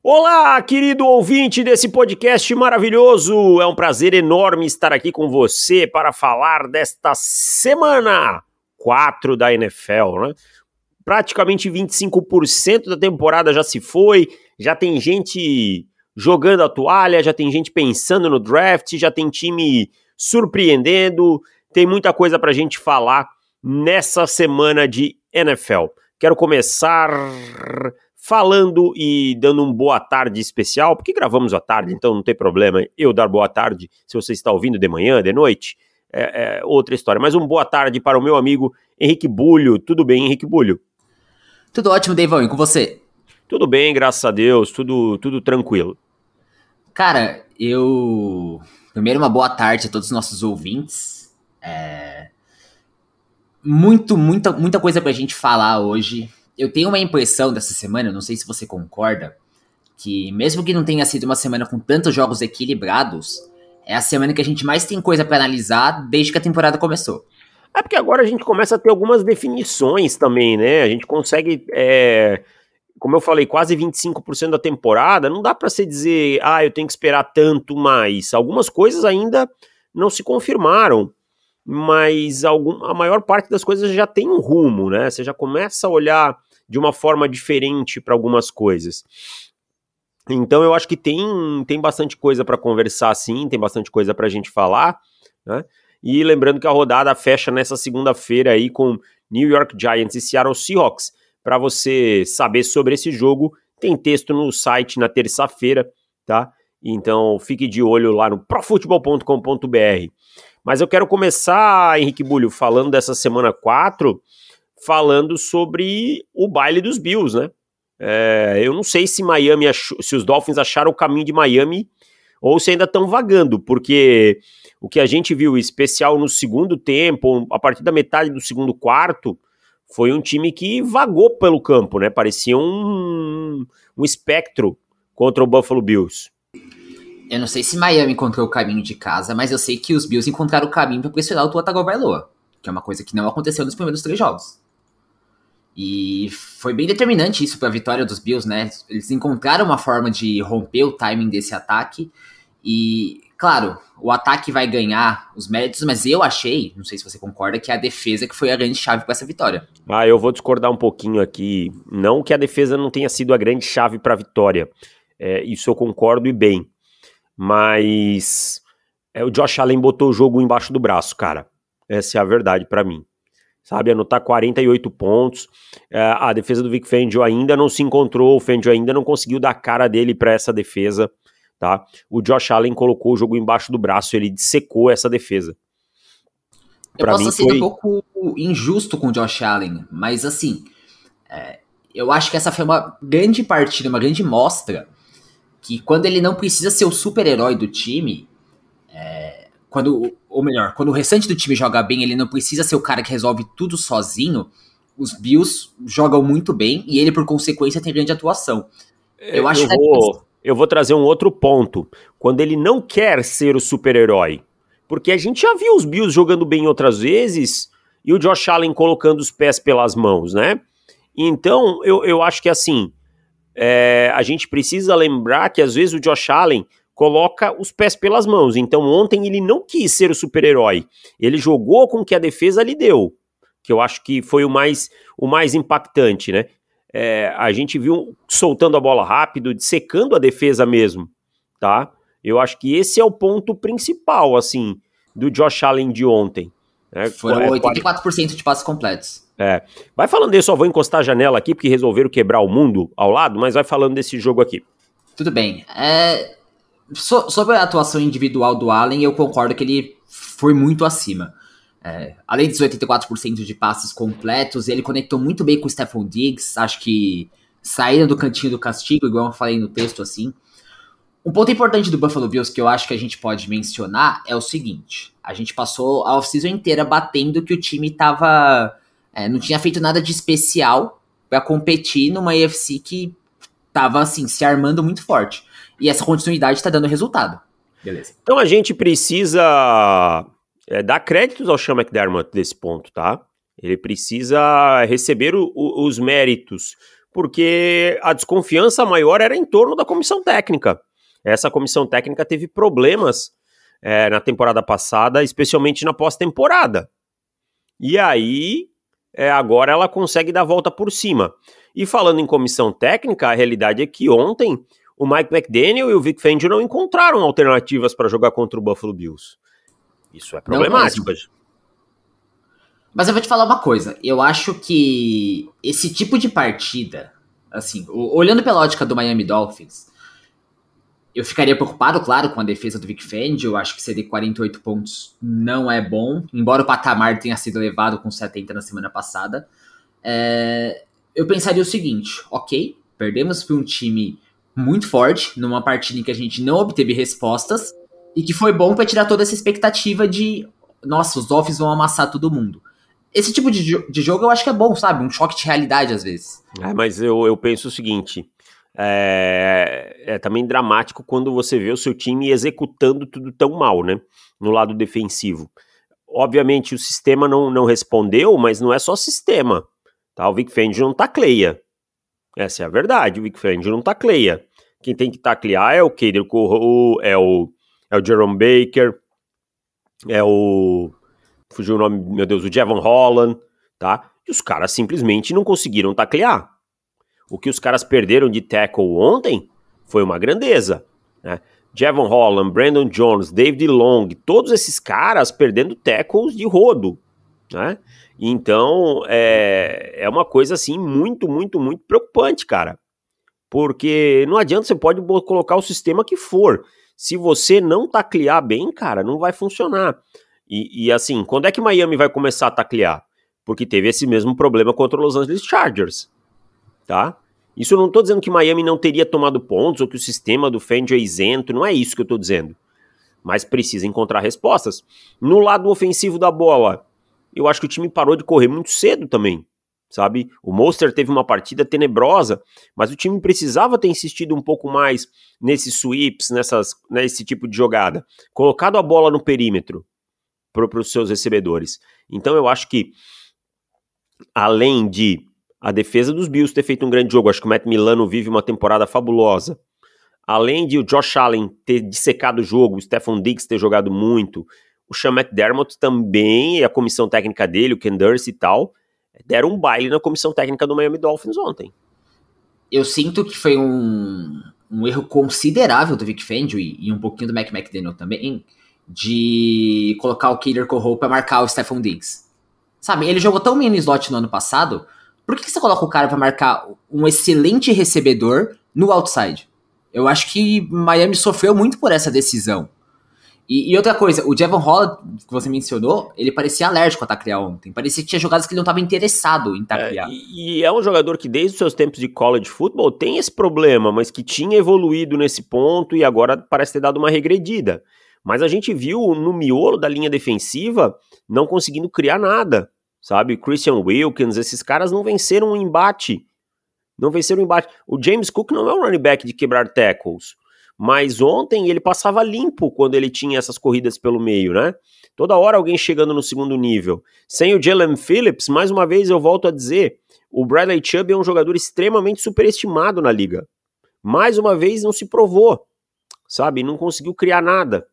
Olá, querido ouvinte desse podcast maravilhoso! É um prazer enorme estar aqui com você para falar desta semana 4 da NFL, né? Praticamente 25% da temporada já se foi, já tem gente jogando a toalha, já tem gente pensando no draft, já tem time surpreendendo, tem muita coisa para a gente falar nessa semana de NFL. Quero começar falando e dando um boa tarde especial, porque gravamos à tarde, então não tem problema eu dar boa tarde se você está ouvindo de manhã, de noite, é, é outra história. Mas um boa tarde para o meu amigo Henrique Bulho. Tudo bem, Henrique Bulho? Tudo ótimo, Deivão, e com você? Tudo bem, graças a Deus, tudo, tudo tranquilo. Cara, eu. Primeiro, uma boa tarde a todos os nossos ouvintes. É... Muito, muita, muita coisa pra gente falar hoje eu tenho uma impressão dessa semana, não sei se você concorda, que mesmo que não tenha sido uma semana com tantos jogos equilibrados, é a semana que a gente mais tem coisa para analisar desde que a temporada começou. É porque agora a gente começa a ter algumas definições também, né? A gente consegue, é, como eu falei, quase 25% da temporada. Não dá para se dizer, ah, eu tenho que esperar tanto mais. Algumas coisas ainda não se confirmaram, mas algum, a maior parte das coisas já tem um rumo, né? Você já começa a olhar de uma forma diferente para algumas coisas. Então eu acho que tem, tem bastante coisa para conversar sim, tem bastante coisa para a gente falar, né? E lembrando que a rodada fecha nessa segunda-feira aí com New York Giants e Seattle Seahawks. Para você saber sobre esse jogo, tem texto no site na terça-feira, tá? Então fique de olho lá no profutebol.com.br. Mas eu quero começar, Henrique Bulho, falando dessa semana 4, falando sobre o baile dos Bills, né? É, eu não sei se Miami achou, se os Dolphins acharam o caminho de Miami ou se ainda estão vagando, porque o que a gente viu especial no segundo tempo, a partir da metade do segundo quarto, foi um time que vagou pelo campo, né? Parecia um, um espectro contra o Buffalo Bills. Eu não sei se Miami encontrou o caminho de casa, mas eu sei que os Bills encontraram o caminho para pressionar o Tua Tagovailoa, que é uma coisa que não aconteceu nos primeiros três jogos. E foi bem determinante isso para a vitória dos Bills, né? Eles encontraram uma forma de romper o timing desse ataque. E, claro, o ataque vai ganhar os méritos, mas eu achei, não sei se você concorda, que a defesa que foi a grande chave para essa vitória. Ah, eu vou discordar um pouquinho aqui. Não que a defesa não tenha sido a grande chave para a vitória. É, isso eu concordo e bem. Mas é, o Josh Allen botou o jogo embaixo do braço, cara. Essa é a verdade para mim sabe? Anotar 48 pontos. É, a defesa do Vic Fangio ainda não se encontrou, o Fangio ainda não conseguiu dar cara dele para essa defesa, tá? O Josh Allen colocou o jogo embaixo do braço, ele dissecou essa defesa. Eu pra posso ser foi... um pouco injusto com o Josh Allen, mas assim, é, eu acho que essa foi uma grande partida, uma grande mostra que quando ele não precisa ser o super-herói do time, quando ou melhor, quando o restante do time joga bem, ele não precisa ser o cara que resolve tudo sozinho. Os Bills jogam muito bem e ele, por consequência, tem grande atuação. Eu, eu acho eu vou, eu vou trazer um outro ponto. Quando ele não quer ser o super-herói. Porque a gente já viu os Bills jogando bem outras vezes e o Josh Allen colocando os pés pelas mãos, né? Então, eu, eu acho que assim, é, a gente precisa lembrar que às vezes o Josh Allen coloca os pés pelas mãos. Então ontem ele não quis ser o super-herói. Ele jogou com o que a defesa lhe deu, que eu acho que foi o mais, o mais impactante, né? É, a gente viu soltando a bola rápido, secando a defesa mesmo, tá? Eu acho que esse é o ponto principal, assim, do Josh Allen de ontem. Né? Foram 84% de passos completos. É. Vai falando desse, só vou encostar a janela aqui, porque resolveram quebrar o mundo ao lado, mas vai falando desse jogo aqui. Tudo bem. É, So, sobre a atuação individual do Allen, eu concordo que ele foi muito acima. É, além dos 84% de passes completos, ele conectou muito bem com o Stephon Diggs. Acho que saíram do cantinho do castigo, igual eu falei no texto assim. Um ponto importante do Buffalo Bills que eu acho que a gente pode mencionar é o seguinte: a gente passou a off-season inteira batendo que o time tava. É, não tinha feito nada de especial para competir numa AFC que tava assim, se armando muito forte. E essa continuidade está dando resultado. Beleza. Então a gente precisa é, dar créditos ao Sean McDermott desse ponto, tá? Ele precisa receber o, o, os méritos, porque a desconfiança maior era em torno da comissão técnica. Essa comissão técnica teve problemas é, na temporada passada, especialmente na pós-temporada. E aí, é, agora ela consegue dar a volta por cima. E falando em comissão técnica, a realidade é que ontem o Mike McDaniel e o Vic Fangio não encontraram alternativas para jogar contra o Buffalo Bills. Isso é problemático. Mas eu vou te falar uma coisa. Eu acho que esse tipo de partida, assim, olhando pela ótica do Miami Dolphins, eu ficaria preocupado, claro, com a defesa do Vic Fangio. Eu acho que ceder 48 pontos não é bom, embora o patamar tenha sido elevado com 70 na semana passada. É, eu pensaria o seguinte: ok, perdemos para um time muito forte, numa partida em que a gente não obteve respostas, e que foi bom para tirar toda essa expectativa de nossa, os Dolphins vão amassar todo mundo. Esse tipo de, de jogo eu acho que é bom, sabe? Um choque de realidade às vezes. É, mas eu, eu penso o seguinte: é, é, também dramático quando você vê o seu time executando tudo tão mal, né? No lado defensivo. Obviamente o sistema não, não respondeu, mas não é só sistema. Tá? O Vic Fangio não tacleia. Essa é a verdade, o Vic Fangio não tacleia. Quem tem que taclear é o Kader Corro, é o, é o Jerome Baker, é o... fugiu o nome, meu Deus, o Jevon Holland, tá? E os caras simplesmente não conseguiram taclear. O que os caras perderam de tackle ontem foi uma grandeza. Né? Jevon Holland, Brandon Jones, David Long, todos esses caras perdendo tackles de rodo. Né? Então é, é uma coisa assim muito, muito, muito preocupante, cara. Porque não adianta, você pode colocar o sistema que for. Se você não taclear bem, cara, não vai funcionar. E, e assim, quando é que Miami vai começar a taclear? Porque teve esse mesmo problema contra os Los Angeles Chargers tá? Isso eu não estou dizendo que Miami não teria tomado pontos ou que o sistema do Fendi é isento, não é isso que eu estou dizendo. Mas precisa encontrar respostas. No lado ofensivo da bola, eu acho que o time parou de correr muito cedo também, sabe? O Monster teve uma partida tenebrosa, mas o time precisava ter insistido um pouco mais nesses sweeps, nessas, nesse tipo de jogada. Colocado a bola no perímetro para os seus recebedores. Então eu acho que, além de a defesa dos Bills ter feito um grande jogo. Acho que o Matt Milano vive uma temporada fabulosa. Além de o Josh Allen ter dissecado o jogo, o Stephon Diggs ter jogado muito, o Sean McDermott também, e a comissão técnica dele, o Ken Durst e tal, deram um baile na comissão técnica do Miami Dolphins ontem. Eu sinto que foi um, um erro considerável do Vic Fangio e, e, um pouquinho do Mac McDaniel também, de colocar o Killer Corral para marcar o Stephon Diggs. Sabe, ele jogou tão no slot no ano passado, por que, que você coloca o cara para marcar um excelente recebedor no outside? Eu acho que Miami sofreu muito por essa decisão. E, e, outra coisa, o Jevon Holland, que você mencionou, ele parecia alérgico a taclear ontem. Parecia que tinha jogadas que ele não estava interessado em taclear. É, e, é um jogador que desde os seus tempos de college football tem esse problema, mas que tinha evoluído nesse ponto e agora parece ter dado uma regredida. Mas a gente viu no miolo da linha defensiva não conseguindo criar nada sabe? Christian Wilkins, esses caras não venceram um embate. Não venceram um embate. O James Cook não é um running back de quebrar tackles. Mas ontem ele passava limpo quando ele tinha essas corridas pelo meio, né? Toda hora alguém chegando no segundo nível. Sem o Jalen Phillips, mais uma vez eu volto a dizer, o Bradley Chubb é um jogador extremamente superestimado na liga. Mais uma vez não se provou, sabe? Não conseguiu criar nada.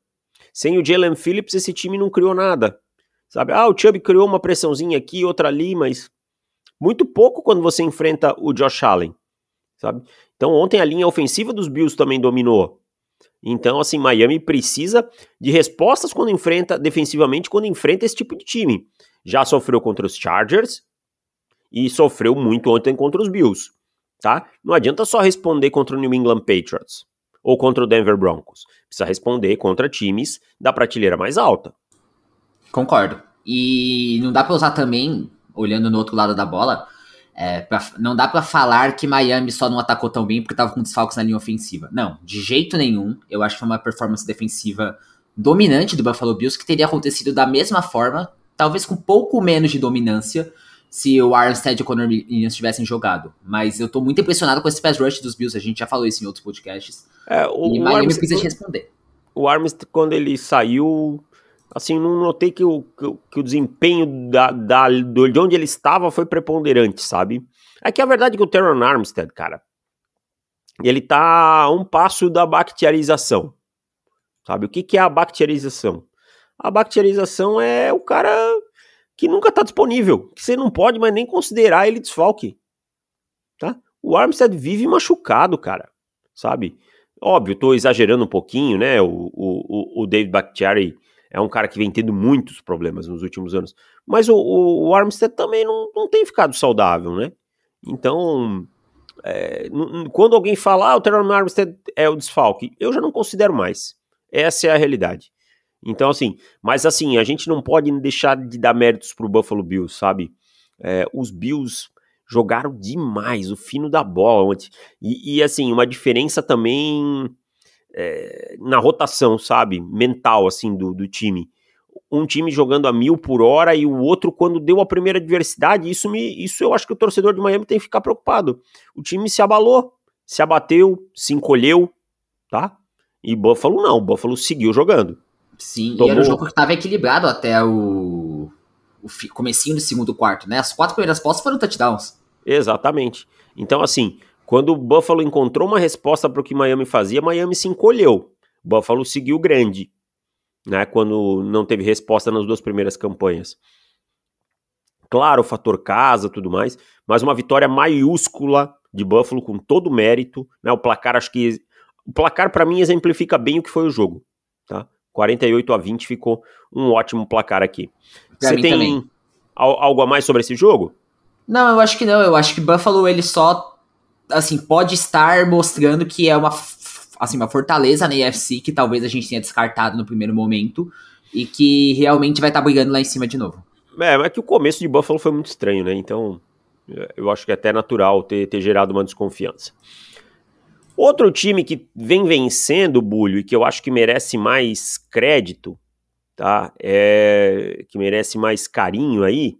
Sem o Jalen Phillips, esse time não criou nada. Sabe? Ah, o Chubb criou uma pressãozinha aqui, outra ali, mas muito pouco quando você enfrenta o Josh Allen, sabe? Então ontem a linha ofensiva dos Bills também dominou. Então, assim, Miami precisa de respostas quando enfrenta, defensivamente, quando enfrenta esse tipo de time. Já sofreu contra os Chargers e sofreu muito ontem contra os Bills, tá? Não adianta só responder contra o New England Patriots ou contra o Denver Broncos. Precisa responder contra times da prateleira mais alta. Concordo. E não dá para usar também, olhando no outro lado da bola, é, pra, não dá para falar que Miami só não atacou tão bem porque tava com desfalques na linha ofensiva. Não, de jeito nenhum. Eu acho que foi uma performance defensiva dominante do Buffalo Bills que teria acontecido da mesma forma, talvez com pouco menos de dominância, se o Armstead e o Conor Williams tivessem jogado. Mas eu tô muito impressionado com esse pass rush dos Bills, a gente já falou isso em outros podcasts. É, o, e Miami Armstead, precisa responder. O Armstead, quando ele saiu, Assim, não notei que o, que, que o desempenho da, da, de onde ele estava foi preponderante, sabe? Aqui a verdade é que o Teron Armstead, cara, ele tá a um passo da bacterialização. Sabe? O que, que é a bacterialização? A bacterialização é o cara que nunca tá disponível, que você não pode mais nem considerar ele desfalque. Tá? O Armstead vive machucado, cara. Sabe? Óbvio, tô exagerando um pouquinho, né? O, o, o David Bakhtiari é um cara que vem tendo muitos problemas nos últimos anos. Mas o, o, o Armstead também não, não tem ficado saudável, né? Então, é, quando alguém fala, ah, o Terrell Armstead é o desfalque, eu já não considero mais. Essa é a realidade. Então, assim, mas assim, a gente não pode deixar de dar méritos pro Buffalo Bills, sabe? É, os Bills jogaram demais, o fino da bola ontem. E, e assim, uma diferença também é, na rotação, sabe? Mental, assim, do, do time. Um time jogando a mil por hora e o outro, quando deu a primeira adversidade, isso, me, isso eu acho que o torcedor de Miami tem que ficar preocupado. O time se abalou, se abateu, se encolheu, tá? E Buffalo não, Buffalo seguiu jogando. Sim, Tomou... e era um jogo que estava equilibrado até o, o comecinho do segundo quarto, né? As quatro primeiras postas foram touchdowns. Exatamente. Então, assim, quando o Buffalo encontrou uma resposta para o que Miami fazia, Miami se encolheu. Buffalo seguiu grande, né? Quando não teve resposta nas duas primeiras campanhas. Claro, o fator casa, tudo mais, mas uma vitória maiúscula de Buffalo com todo o mérito, né? O placar acho que o placar para mim exemplifica bem o que foi o jogo, tá? 48 a 20 ficou um ótimo placar aqui. Você tem também. algo a mais sobre esse jogo? Não, eu acho que não. Eu acho que Buffalo ele só assim, pode estar mostrando que é uma, assim, uma fortaleza na AFC que talvez a gente tenha descartado no primeiro momento e que realmente vai estar tá brigando lá em cima de novo. É, mas é que o começo de Buffalo foi muito estranho, né? Então, eu acho que é até natural ter, ter gerado uma desconfiança. Outro time que vem vencendo o Bulho e que eu acho que merece mais crédito, tá? É, que merece mais carinho aí,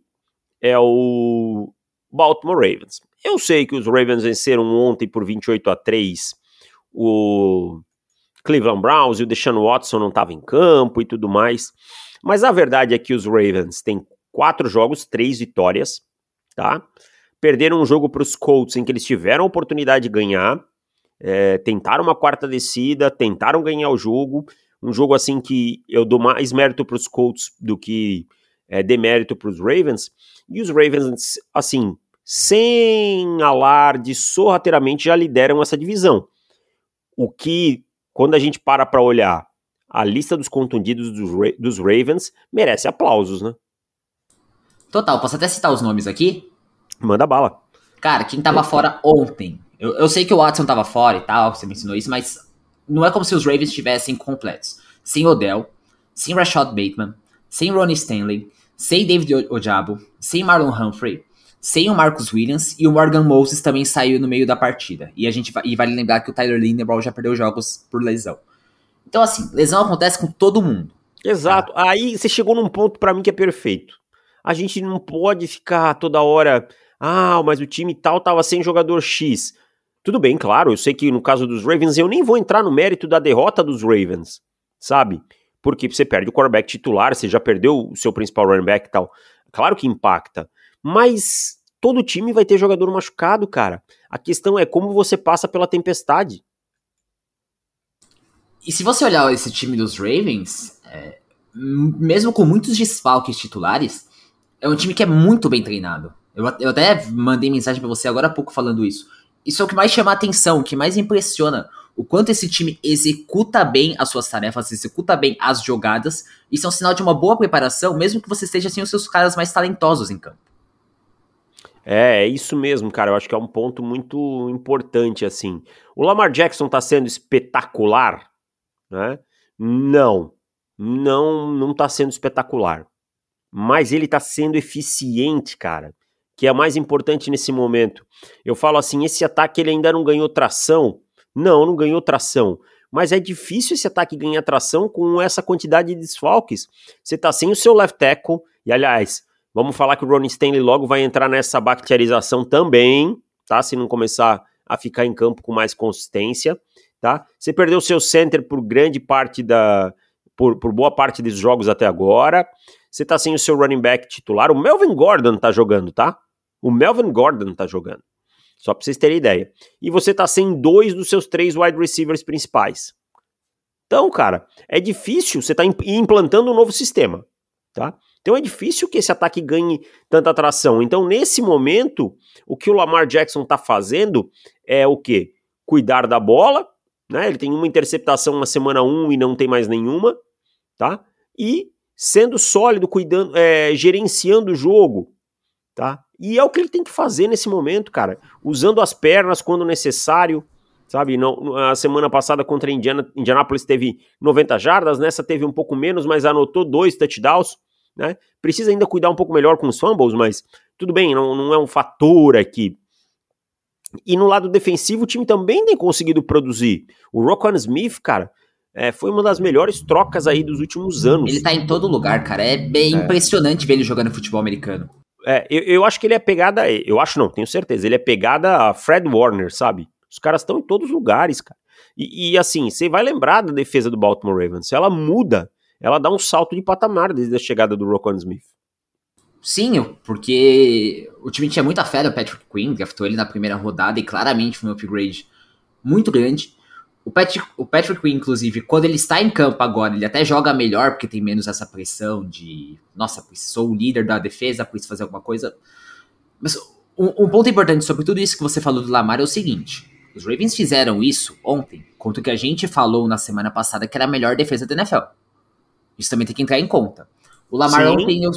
é o Baltimore Ravens. Eu sei que os Ravens venceram ontem por 28 a 3 o Cleveland Browns e o Deshaun Watson não estava em campo e tudo mais. Mas a verdade é que os Ravens têm quatro jogos, três vitórias, tá? Perderam um jogo para os Colts em que eles tiveram a oportunidade de ganhar, é, tentaram uma quarta descida, tentaram ganhar o jogo. Um jogo assim que eu dou mais mérito para os Colts do que é, demérito para os Ravens. E os Ravens, assim, sem alarde, sorrateiramente já lideram essa divisão. O que, quando a gente para para olhar a lista dos contundidos dos, dos Ravens, merece aplausos, né? Total, posso até citar os nomes aqui? Manda bala. Cara, quem tava fora ontem? Eu, eu sei que o Watson tava fora e tal, você mencionou isso, mas não é como se os Ravens estivessem completos. Sem Odell, sem Rashad Bateman, sem Ronnie Stanley, sem David Ojabo, sem Marlon Humphrey, sem o Marcus Williams e o Morgan Moses também saiu no meio da partida. E a gente e vale lembrar que o Tyler Lindenbaugh já perdeu jogos por lesão. Então assim, lesão acontece com todo mundo. Exato. Tá? Aí você chegou num ponto para mim que é perfeito. A gente não pode ficar toda hora, ah, mas o time tal tava sem jogador X. Tudo bem, claro, eu sei que no caso dos Ravens eu nem vou entrar no mérito da derrota dos Ravens, sabe? Porque você perde o quarterback titular, você já perdeu o seu principal running back e tal. Claro que impacta. Mas todo time vai ter jogador machucado, cara. A questão é como você passa pela tempestade. E se você olhar esse time dos Ravens, é, mesmo com muitos desfalques titulares, é um time que é muito bem treinado. Eu, eu até mandei mensagem para você agora há pouco falando isso. Isso é o que mais chama a atenção, o que mais impressiona. O quanto esse time executa bem as suas tarefas, executa bem as jogadas. Isso é um sinal de uma boa preparação, mesmo que você esteja sem os seus caras mais talentosos em campo. É, é isso mesmo, cara. Eu acho que é um ponto muito importante, assim. O Lamar Jackson tá sendo espetacular, né? Não, não, não tá sendo espetacular. Mas ele tá sendo eficiente, cara. Que é mais importante nesse momento. Eu falo assim, esse ataque ele ainda não ganhou tração. Não, não ganhou tração. Mas é difícil esse ataque ganhar tração com essa quantidade de desfalques. Você tá sem o seu left tackle, e aliás, Vamos falar que o Ronnie Stanley logo vai entrar nessa bacterialização também, tá? Se não começar a ficar em campo com mais consistência, tá? Você perdeu seu center por grande parte da por, por boa parte dos jogos até agora. Você tá sem o seu running back titular. O Melvin Gordon tá jogando, tá? O Melvin Gordon tá jogando. Só pra vocês terem ideia. E você tá sem dois dos seus três wide receivers principais. Então, cara, é difícil você tá implantando um novo sistema, tá? Então é difícil que esse ataque ganhe tanta atração. Então, nesse momento, o que o Lamar Jackson tá fazendo é o quê? Cuidar da bola, né? Ele tem uma interceptação na semana 1 e não tem mais nenhuma, tá? E sendo sólido, cuidando, é, gerenciando o jogo, tá? E é o que ele tem que fazer nesse momento, cara. Usando as pernas quando necessário, sabe? Não, a semana passada contra a Indiana, Indianapolis teve 90 jardas, nessa teve um pouco menos, mas anotou dois touchdowns, né? Precisa ainda cuidar um pouco melhor com os fumbles, mas tudo bem, não, não é um fator aqui. E no lado defensivo, o time também tem conseguido produzir. O Roquan Smith, cara, é, foi uma das melhores trocas aí dos últimos anos. Ele tá em todo lugar, cara. É bem é. impressionante ver ele jogando futebol americano. É, eu, eu, acho que ele é pegada. Eu acho não, tenho certeza. Ele é pegada a Fred Warner, sabe? Os caras estão em todos os lugares, cara. E, e, assim, você vai lembrar da defesa do Baltimore Ravens. Ela muda, ela dá um salto de patamar desde a chegada do Roquan Smith. Sim, porque o time tinha muita fé no Patrick Quinn, draftou ele na primeira rodada e claramente foi um upgrade muito grande. O Patrick, o Patrick Quinn, inclusive, quando ele está em campo agora, ele até joga melhor porque tem menos essa pressão de, nossa, sou o líder da defesa, preciso fazer alguma coisa. Mas um, um, ponto importante sobre tudo isso que você falou do Lamar é o seguinte: os Ravens fizeram isso ontem, contra o que a gente falou na semana passada que era a melhor defesa da NFL. Isso também tem que entrar em conta. O Lamar Sim. ontem. Eu...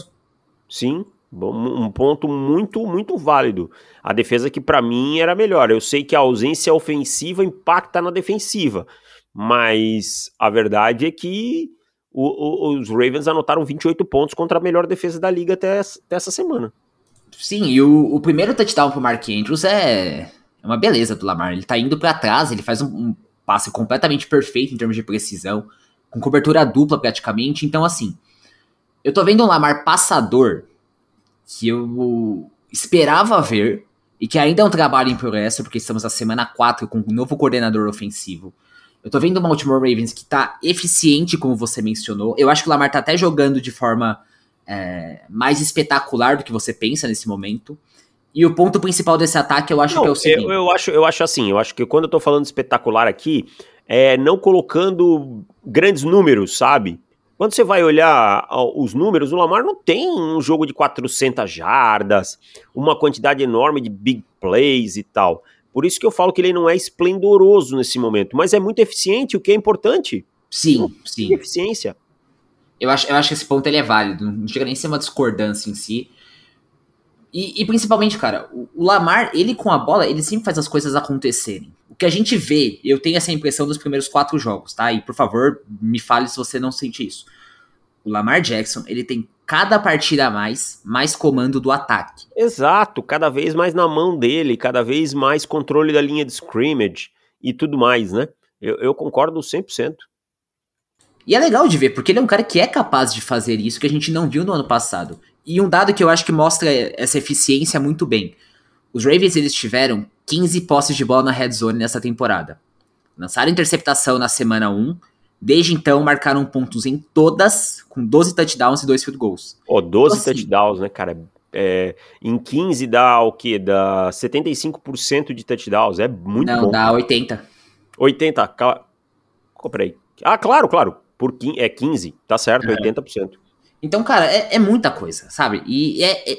Sim, um ponto muito, muito válido. A defesa que para mim era melhor. Eu sei que a ausência ofensiva impacta na defensiva, mas a verdade é que o, o, os Ravens anotaram 28 pontos contra a melhor defesa da liga até, até essa semana. Sim, e o, o primeiro touchdown pro Mark Andrews é, é uma beleza do Lamar. Ele tá indo para trás, ele faz um, um passe completamente perfeito em termos de precisão, com cobertura dupla praticamente. Então, assim, eu tô vendo um Lamar passador que eu esperava ver e que ainda é um trabalho em progresso, porque estamos na semana 4 com um novo coordenador ofensivo. Eu tô vendo o Baltimore Ravens que tá eficiente, como você mencionou. Eu acho que o Lamar tá até jogando de forma é, mais espetacular do que você pensa nesse momento. E o ponto principal desse ataque eu acho não, que é o seguinte. Eu, eu, acho, eu acho assim, eu acho que quando eu tô falando espetacular aqui, é não colocando grandes números, sabe? Quando você vai olhar os números, o Lamar não tem um jogo de 400 jardas, uma quantidade enorme de big plays e tal. Por isso que eu falo que ele não é esplendoroso nesse momento, mas é muito eficiente, o que é importante. Sim, sim. Eficiência. Eu acho, eu acho que esse ponto ele é válido, não chega nem a ser uma discordância em si. E, e, principalmente, cara, o, o Lamar, ele com a bola, ele sempre faz as coisas acontecerem. O que a gente vê, eu tenho essa impressão dos primeiros quatro jogos, tá? E por favor, me fale se você não sente isso. O Lamar Jackson, ele tem cada partida a mais, mais comando do ataque. Exato, cada vez mais na mão dele, cada vez mais controle da linha de scrimmage e tudo mais, né? Eu, eu concordo 100%. E é legal de ver, porque ele é um cara que é capaz de fazer isso que a gente não viu no ano passado. E um dado que eu acho que mostra essa eficiência muito bem. Os Ravens eles tiveram 15 posses de bola na red zone nessa temporada. Lançaram interceptação na semana 1. Desde então, marcaram pontos em todas, com 12 touchdowns e 2 field goals. Ó, oh, 12 então, assim, touchdowns, né, cara? É, em 15 dá o quê? Dá 75% de touchdowns. É muito não, bom. Não, dá 80. 80, comprei. Ah, claro, claro. Por, é 15, tá certo, é. 80%. Então, cara, é, é muita coisa, sabe? E é, é,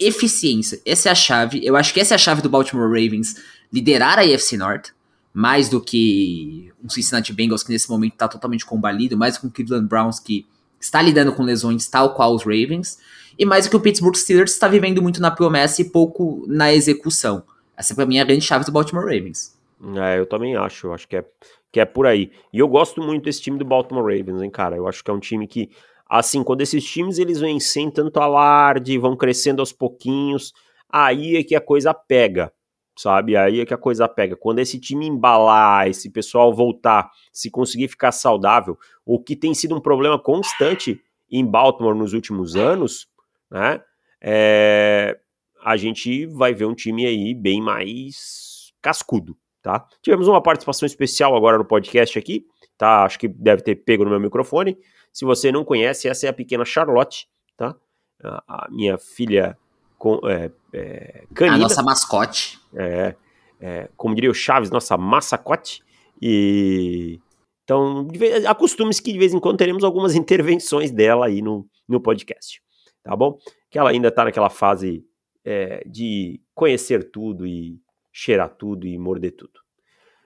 eficiência. Essa é a chave. Eu acho que essa é a chave do Baltimore Ravens liderar a AFC North, mais do que um Cincinnati Bengals que nesse momento está totalmente combalido, mais que o Cleveland Browns que está lidando com lesões tal qual os Ravens, e mais do que o Pittsburgh Steelers está vivendo muito na promessa e pouco na execução. Essa para mim é a grande chave do Baltimore Ravens. É, eu também acho, eu acho que é, que é por aí. E eu gosto muito desse time do Baltimore Ravens, hein, cara. Eu acho que é um time que Assim, quando esses times eles vêm sem tanto alarde, vão crescendo aos pouquinhos, aí é que a coisa pega, sabe? Aí é que a coisa pega. Quando esse time embalar, esse pessoal voltar, se conseguir ficar saudável, o que tem sido um problema constante em Baltimore nos últimos anos, né? É, a gente vai ver um time aí bem mais cascudo, tá? Tivemos uma participação especial agora no podcast aqui, tá? Acho que deve ter pego no meu microfone. Se você não conhece, essa é a pequena Charlotte, tá? A, a minha filha com, é, é, canina. A nossa mascote. É, é, como diria o Chaves, nossa massacote. E então, acostume-se que de vez em quando teremos algumas intervenções dela aí no, no podcast, tá bom? Que ela ainda tá naquela fase é, de conhecer tudo e cheirar tudo e morder tudo.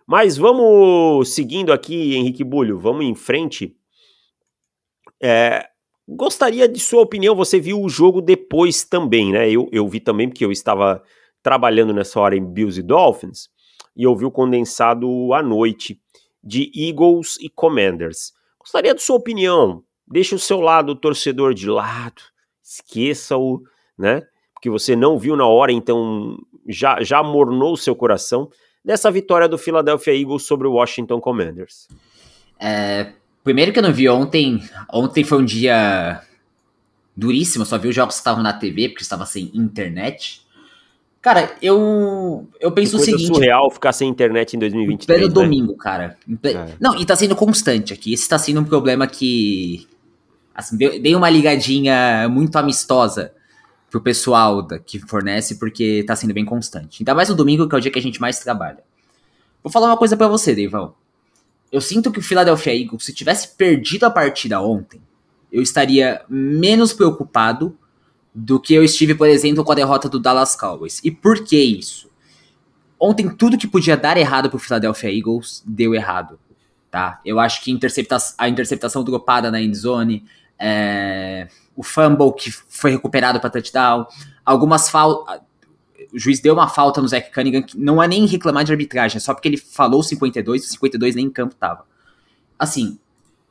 Mas vamos seguindo aqui, Henrique Bulho, vamos em frente. É, gostaria de sua opinião, você viu o jogo depois também, né? Eu, eu vi também, porque eu estava trabalhando nessa hora em Bills e Dolphins, e eu vi o condensado à noite de Eagles e Commanders. Gostaria de sua opinião. Deixe o seu lado torcedor de lado, esqueça-o, né? Porque você não viu na hora, então já, já mornou o seu coração dessa vitória do Philadelphia Eagles sobre o Washington Commanders? É, primeiro que eu não vi ontem, ontem foi um dia duríssimo, só vi os jogos que estavam na TV, porque estava sem internet. Cara, eu eu penso o seguinte. surreal ficar sem internet em 2023. Pelo né? domingo, cara. É. Não, e tá sendo constante aqui. Esse tá sendo um problema que. Assim, dei uma ligadinha muito amistosa pro pessoal da, que fornece, porque tá sendo bem constante. Ainda mais no domingo, que é o dia que a gente mais trabalha. Vou falar uma coisa para você, Deivão. Eu sinto que o Philadelphia Eagles, se tivesse perdido a partida ontem, eu estaria menos preocupado do que eu estive, por exemplo, com a derrota do Dallas Cowboys. E por que isso? Ontem tudo que podia dar errado pro Philadelphia Eagles deu errado, tá? Eu acho que intercepta a interceptação dropada na endzone, é, o fumble que foi recuperado para touchdown, algumas faltas. O juiz deu uma falta no Zach Cunningham, que não é nem reclamar de arbitragem, é só porque ele falou 52, o 52 nem em campo tava. Assim,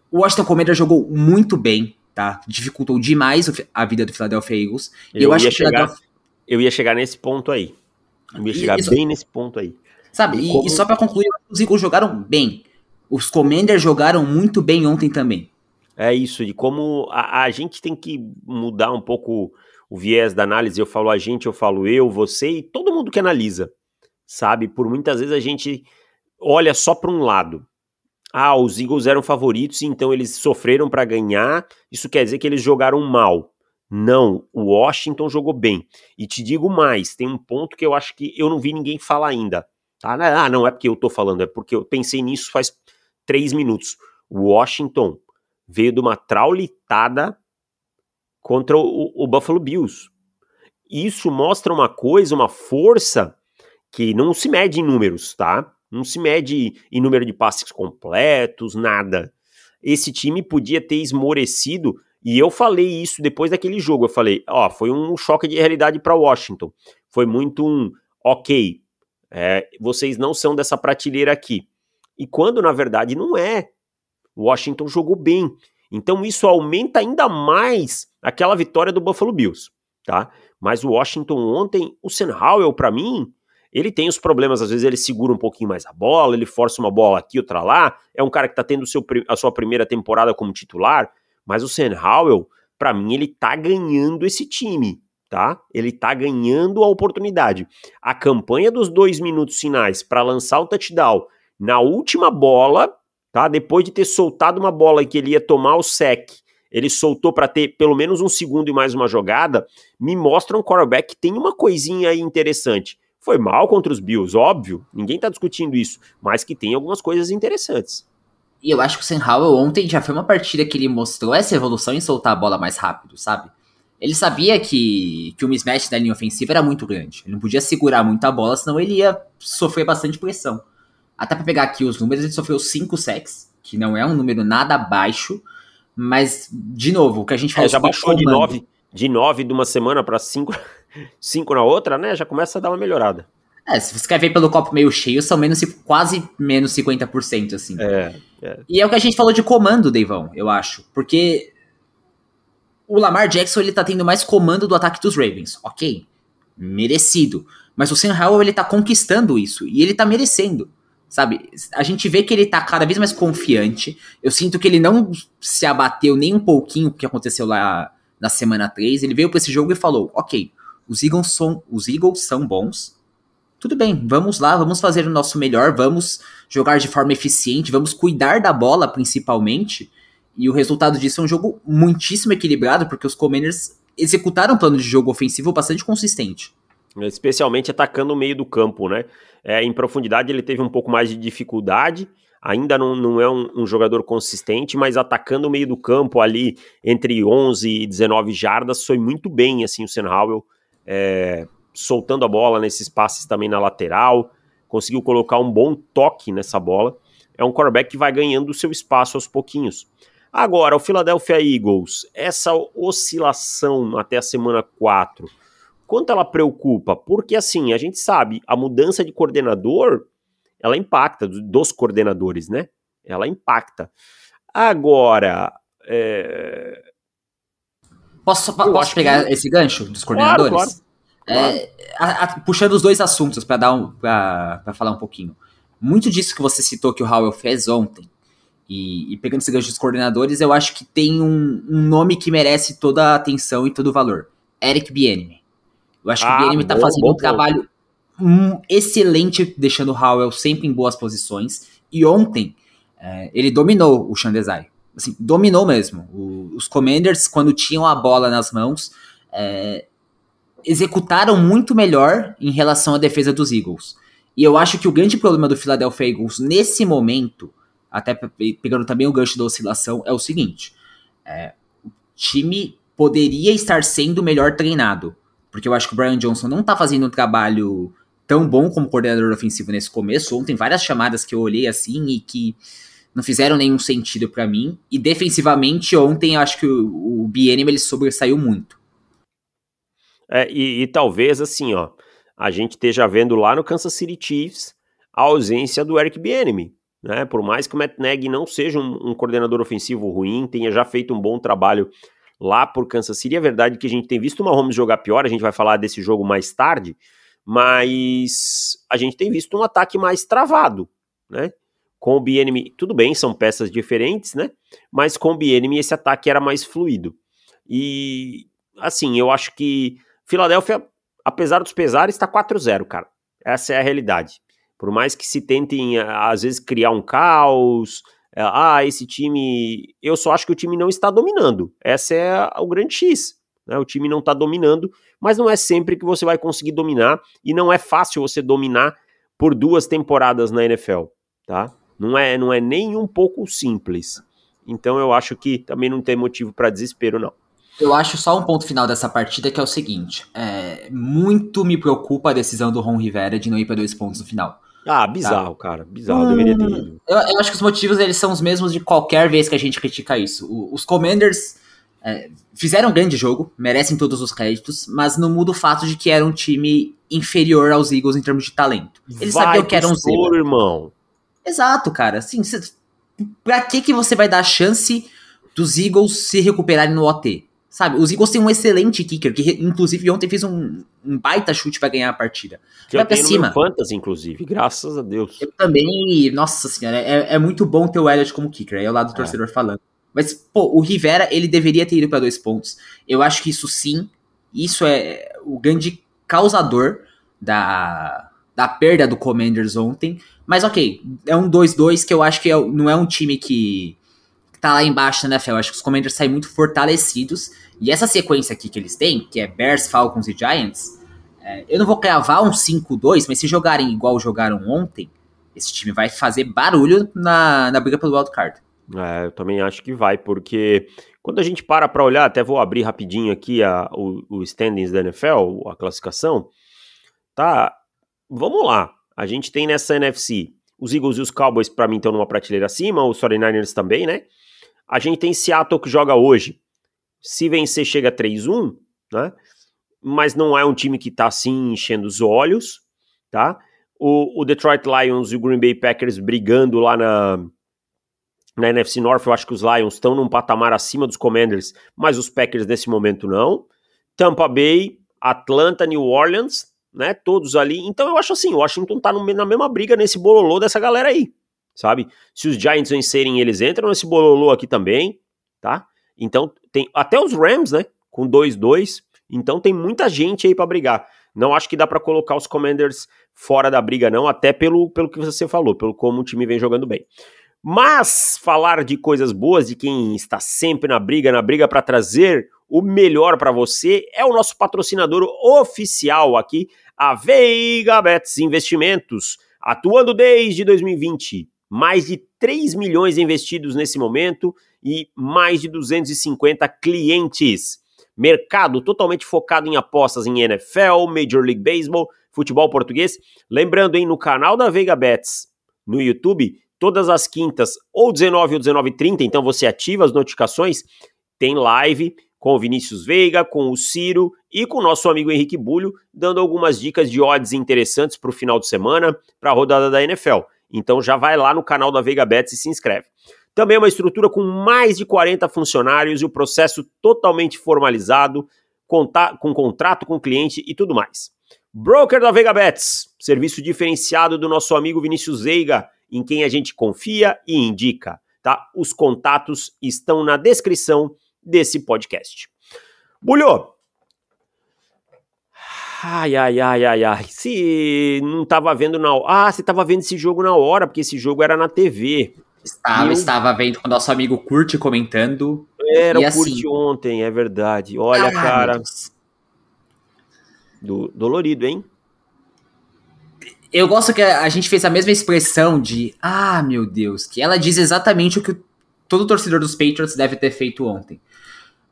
o Washington Commanders jogou muito bem, tá? Dificultou demais a vida do Philadelphia Eagles. Eu, eu acho que chegar, Philadelphia... eu ia chegar nesse ponto aí. Eu ia chegar bem nesse ponto aí. Sabe, e, como... e só para concluir, os Eagles jogaram bem. Os Commanders jogaram muito bem ontem também. É isso, de como a, a, gente tem que mudar um pouco o viés da análise. Eu falo a gente, eu falo eu, você e todo mundo que analisa, sabe? Por muitas vezes a gente olha só para um lado. Ah, os Eagles eram favoritos, então eles sofreram para ganhar. Isso quer dizer que eles jogaram mal. Não, o Washington jogou bem. E te digo mais, tem um ponto que eu acho que eu não vi ninguém falar ainda. Tá? Ah, não é porque eu tô falando, é porque eu pensei nisso faz três minutos. O Washington veio de uma traulitada contra o, o Buffalo Bills. Isso mostra uma coisa, uma força que não se mede em números, tá? Não se mede em número de passes completos, nada. Esse time podia ter esmorecido, e eu falei isso depois daquele jogo. Eu falei, ó, foi um choque de realidade para Washington. Foi muito um, ok, é, vocês não são dessa prateleira aqui. E quando na verdade não é. Washington jogou bem. Então isso aumenta ainda mais aquela vitória do Buffalo Bills, tá? Mas o Washington ontem, o Sam Howell, para mim, ele tem os problemas, às vezes ele segura um pouquinho mais a bola, ele força uma bola aqui, outra lá. É um cara que tá tendo seu, a sua primeira temporada como titular, mas o Sam Howell, para mim, ele tá ganhando esse time, tá? Ele tá ganhando a oportunidade. A campanha dos dois minutos finais para lançar o touchdown na última bola tá? Depois de ter soltado uma bola que ele ia tomar o sec, ele soltou para ter pelo menos um segundo e mais uma jogada, me mostra um quarterback que tem uma coisinha aí interessante. Foi mal contra os Bills, óbvio, ninguém tá discutindo isso, mas que tem algumas coisas interessantes. E eu acho que o Sam Howell ontem já foi uma partida que ele mostrou essa evolução em soltar a bola mais rápido, sabe? Ele sabia que, que o mismatch da linha ofensiva era muito grande. Ele não podia segurar muito a bola, senão ele ia sofrer bastante pressão. Até para pegar aqui os números, ele sofreu 5 sacks, que não é um número nada baixo, mas, de novo, o que a gente falou... É, já baixou de 9 de, nove de uma semana para 5 cinco na outra, né? Já começa a dar uma melhorada. É, se você quer ver pelo copo meio cheio, são menos, quase menos 50%, assim. É, é. E é o que a gente falou de comando, Deivão, eu acho. Porque o Lamar Jackson, ele tá tendo mais comando do ataque dos Ravens. Ok, merecido. Mas o Sam Howell, ele tá conquistando isso. E ele tá merecendo. Sabe? A gente vê que ele tá cada vez mais confiante. Eu sinto que ele não se abateu nem um pouquinho o que aconteceu lá na semana 3. Ele veio para esse jogo e falou: Ok, os Eagles, são, os Eagles são bons. tudo bem, vamos lá, vamos fazer o nosso melhor, vamos jogar de forma eficiente, vamos cuidar da bola principalmente. E o resultado disso é um jogo muitíssimo equilibrado, porque os Commanders executaram um plano de jogo ofensivo bastante consistente. Especialmente atacando o meio do campo, né? É, em profundidade ele teve um pouco mais de dificuldade, ainda não, não é um, um, jogador consistente, mas atacando o meio do campo ali entre 11 e 19 jardas foi muito bem, assim, o Sam Howell, é, soltando a bola nesses passes também na lateral, conseguiu colocar um bom toque nessa bola. É um quarterback que vai ganhando o seu espaço aos pouquinhos. Agora, o Philadelphia Eagles, essa oscilação até a semana 4, quanto ela preocupa? Porque assim, a gente sabe, a mudança de coordenador, ela impacta, dos coordenadores, né? Ela impacta. Agora, é... Posso, posso pegar que... esse gancho dos coordenadores? Claro, claro. É, a, a, puxando os dois assuntos para dar um, para falar um pouquinho. Muito disso que você citou que o Howell fez ontem e, e, pegando esse gancho dos coordenadores, eu acho que tem um, um, nome que merece toda a atenção e todo o valor. Eric Bieniemy. Eu acho ah, que o ah, Bieniemy tá fazendo bom, um trabalho um, excelente, deixando o Howell sempre em boas posições. E ontem, é, ele dominou o Chandesai. Assim, dominou mesmo. O, os Commanders, quando tinham a bola nas mãos, é, executaram muito melhor em relação à defesa dos Eagles. E eu acho que o grande problema do Philadelphia Eagles nesse momento até pegando também o gancho da oscilação, é o seguinte: é, o time poderia estar sendo melhor treinado, porque eu acho que o Brian Johnson não tá fazendo um trabalho tão bom como coordenador ofensivo nesse começo. Ontem, várias chamadas que eu olhei assim e que não fizeram nenhum sentido para mim. E defensivamente, ontem, eu acho que o, o ele sobressaiu muito. É, e, e, talvez assim, ó, a gente esteja vendo lá no Kansas City Chiefs a ausência do Eric Bieniemy. Né? Por mais que o Matt Nagy não seja um, um, coordenador ofensivo ruim, tenha já feito um bom trabalho lá por Kansas City, é verdade que a gente tem visto uma Mahomes jogar pior, a gente vai falar desse jogo mais tarde, mas a gente tem visto um ataque mais travado, né? Com o BNM, tudo bem, são peças diferentes, né? Mas com o BNM esse ataque era mais fluido. E assim, eu acho que Filadélfia, apesar dos pesares, está 4-0, cara. Essa é a realidade. Por mais que se tentem, às vezes, criar um caos, ah, esse time. Eu só acho que o time não está dominando. Essa é o grande X. Né? O time não está dominando, mas não é sempre que você vai conseguir dominar, e não é fácil você dominar por duas temporadas na NFL, tá? Não é, não é nem um pouco simples. Então eu acho que também não tem motivo para desespero, não. Eu acho só um ponto final dessa partida que é o seguinte: é, muito me preocupa a decisão do Ron Rivera de não ir para dois pontos no final. Ah, bizarro, tá. cara. Bizarro, hum, deveria ter ido. Eu, eu, acho que os motivos eles são os mesmos de qualquer vez que a gente critica isso. O, os Commanders é, fizeram um grande jogo, merecem todos os créditos, mas não muda o fato de que era um time inferior aos Eagles em termos de talento. Eles vai sabiam que eram um irmão. Exato, cara. Assim, cê, pra que, que você vai dar chance dos Eagles se recuperarem no OT? Sabe, os Eagles têm um excelente kicker, que inclusive ontem fez um, um baita chute para ganhar a partida. Que Vai eu pra cima. Fantasy, inclusive, graças a Deus. Eu também, nossa senhora, é, é muito bom ter o Elliott como kicker, aí é o lado do é. torcedor falando. Mas, pô, o Rivera, ele deveria ter ido para dois pontos. Eu acho que isso sim, isso é o grande causador da, da perda do Commanders ontem. Mas ok, é um 2-2 que eu acho que é, não é um time que tá lá embaixo na NFL. Eu acho que os Commanders saem muito fortalecidos. E essa sequência aqui que eles têm, que é Bears, Falcons e Giants, é, eu não vou cravar um 5-2, mas se jogarem igual jogaram ontem, esse time vai fazer barulho na, na briga pelo wildcard. É, eu também acho que vai, porque quando a gente para para olhar, até vou abrir rapidinho aqui a, o, o standings da NFL, a classificação, tá? Vamos lá, a gente tem nessa NFC os Eagles e os Cowboys para mim estão numa prateleira acima, os 49ers também, né? A gente tem Seattle que joga hoje. Se vencer, chega a 3-1, né? Mas não é um time que tá assim enchendo os olhos, tá? O, o, Detroit Lions e o Green Bay Packers brigando lá na, na NFC North. Eu acho que os Lions estão num patamar acima dos Commanders, mas os Packers nesse momento não. Tampa Bay, Atlanta, New Orleans, né? Todos ali. Então eu acho assim, o Washington tá no, na mesma briga nesse bololô dessa galera aí sabe? Se os Giants vencerem, eles entram nesse bololô aqui também, tá? Então, tem até os Rams, né? Com 2-2. Então, tem muita gente aí para brigar. Não acho que dá para colocar os Commanders fora da briga, não, até pelo, pelo que você falou, pelo como o time vem jogando bem. Mas falar de coisas boas, de quem está sempre na briga, na briga para trazer o melhor para você, é o nosso patrocinador oficial aqui, a Veiga Bets Investimentos, atuando desde 2020. Mais de 3 milhões investidos nesse momento e mais de 250 clientes. Mercado totalmente focado em apostas em NFL, Major League Baseball, futebol português. Lembrando, hein, no canal da Veiga Bets no YouTube, todas as quintas, ou 19 ou 19h30, então você ativa as notificações, tem live com o Vinícius Veiga, com o Ciro e com o nosso amigo Henrique Bulho, dando algumas dicas de odds interessantes para o final de semana, para a rodada da NFL. Então já vai lá no canal da Veiga Bets e se inscreve. Também é uma estrutura com mais de 40 funcionários e o processo totalmente formalizado, com contrato com o cliente e tudo mais. Broker da Veiga Bets, serviço diferenciado do nosso amigo Vinícius Veiga, em quem a gente confia e indica, tá? Os contatos estão na descrição desse podcast. Bulho! Ai, ai, ai, ai, ai. Se não tava vendo na Ah, você tava vendo esse jogo na hora, porque esse jogo era na TV. Estava, eu... estava vendo com o nosso amigo Kurt comentando. Era o assim... Kurt ontem, é verdade. Olha, ah, cara. Do, dolorido, hein? eu gosto que a gente fez a mesma expressão de ah, meu Deus, que ela diz exatamente o que todo torcedor dos Patriots deve ter feito ontem.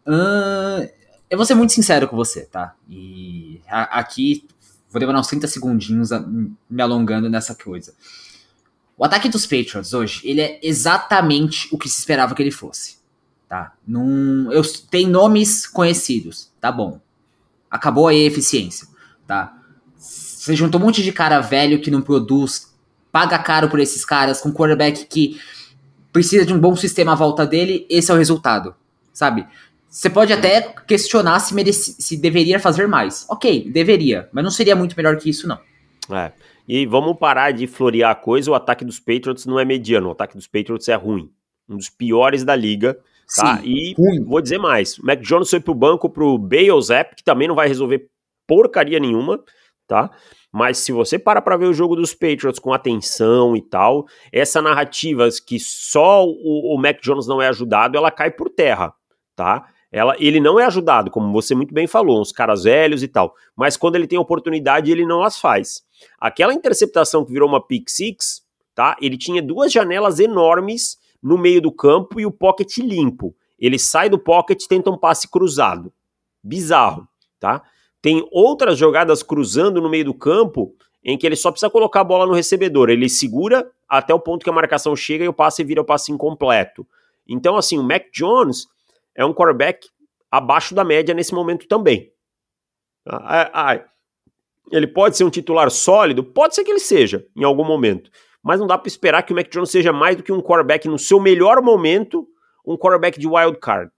Uh, eu vou ser muito sincero com você, tá? E a, aqui vou demorar uns 30 segundinhos a, me alongando nessa coisa. O ataque dos Patriots hoje, ele é exatamente o que se esperava que ele fosse, tá? Num, eu, tem nomes conhecidos, tá bom. Acabou a eficiência, tá? Você juntou um monte de cara velho que não produz, paga caro por esses caras, com quarterback que precisa de um bom sistema à volta dele, esse é o resultado, sabe? Você pode até questionar se, merece, se deveria fazer mais. Ok, deveria, mas não seria muito melhor que isso, não. É. E vamos parar de florear a coisa, o ataque dos Patriots não é mediano, o ataque dos Patriots é ruim. Um dos piores da liga, tá? Sim, e ruim. vou dizer mais, o Mac Jones foi pro banco pro Bales App, que também não vai resolver porcaria nenhuma, tá? Mas se você para para ver o jogo dos Patriots com atenção e tal, essa narrativa que só o, o Mac Jones não é ajudado, ela cai por terra, tá? Ela, ele não é ajudado, como você muito bem falou, uns caras velhos e tal. Mas quando ele tem oportunidade, ele não as faz. Aquela interceptação que virou uma pick six, tá? Ele tinha duas janelas enormes no meio do campo e o pocket limpo. Ele sai do pocket, tenta um passe cruzado. Bizarro, tá? Tem outras jogadas cruzando no meio do campo em que ele só precisa colocar a bola no recebedor. Ele segura até o ponto que a marcação chega e o passe vira o passe incompleto. Então, assim, o Mac Jones é um quarterback abaixo da média nesse momento também. Ah, ele pode ser um titular sólido? Pode ser que ele seja, em algum momento. Mas não dá para esperar que o Mac Jones seja mais do que um quarterback no seu melhor momento, um quarterback de wild card.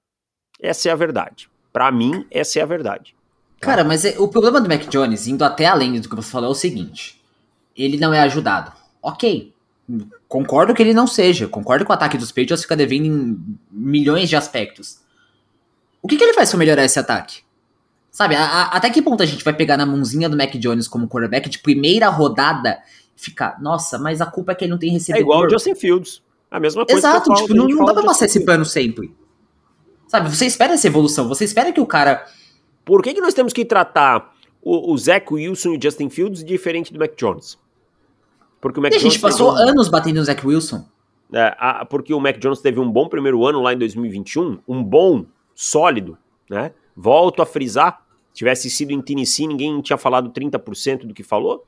Essa é a verdade. Para mim, essa é a verdade. Cara, mas é, o problema do Mac Jones, indo até além do que você falou, é o seguinte: ele não é ajudado. Ok. Concordo que ele não seja. Concordo que o ataque dos Patriots fica devendo em milhões de aspectos. O que, que ele faz para melhorar esse ataque? Sabe, a, a, até que ponto a gente vai pegar na mãozinha do Mac Jones como quarterback de primeira rodada e ficar, nossa, mas a culpa é que ele não tem recebedor. É igual o Justin Fields. A mesma coisa. Exato, tipo, não, não dá pra passar esse pano sempre. Sabe, você espera essa evolução, você espera que o cara por que, que nós temos que tratar o, o Zach Wilson e o Justin Fields diferente do Mac Jones? Porque o Mac e Jones a gente passou um... anos batendo no Zach Wilson. É, a, porque o Mac Jones teve um bom primeiro ano lá em 2021, um bom, sólido, né? Volto a frisar, tivesse sido em Tennessee, ninguém tinha falado 30% do que falou.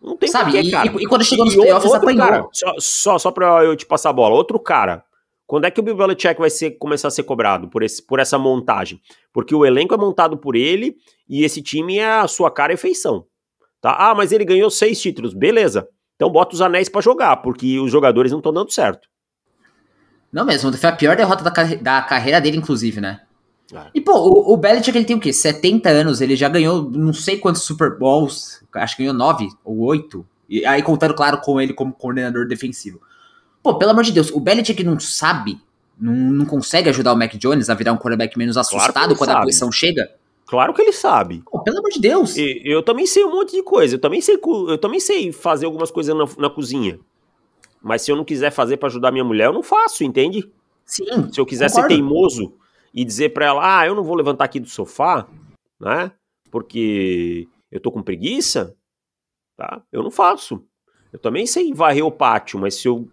Não tem Sabe, porquê, cara. E, e, quando chegou nos playoffs, apanhou. Cara, só, só, só pra eu te passar a bola, outro cara quando é que o Bill Belichick vai ser, começar a ser cobrado por, esse, por essa montagem? Porque o elenco é montado por ele e esse time é a sua cara e feição. Tá? Ah, mas ele ganhou seis títulos. Beleza. Então bota os anéis para jogar, porque os jogadores não estão dando certo. Não mesmo, foi a pior derrota da, da carreira dele, inclusive, né? É. E, pô, o, o Belichick ele tem o quê? 70 anos, ele já ganhou não sei quantos Super Bowls, acho que ganhou 9 ou 8. E aí contando, claro, com ele como coordenador defensivo. Pô, pelo amor de Deus, o Belichick não sabe, não, não consegue ajudar o Mac Jones a virar um quarterback menos assustado claro quando sabe. a pressão chega? Claro que ele sabe. Pô, pelo amor de Deus. E, eu também sei um monte de coisa. Eu também sei, eu também sei fazer algumas coisas na, na cozinha. Mas se eu não quiser fazer para ajudar minha mulher, eu não faço, entende? Sim. Se eu quiser concordo. ser teimoso e dizer para ela, ah, eu não vou levantar aqui do sofá, né? Porque eu tô com preguiça, tá? Eu não faço. Eu também sei varrer o pátio, mas se eu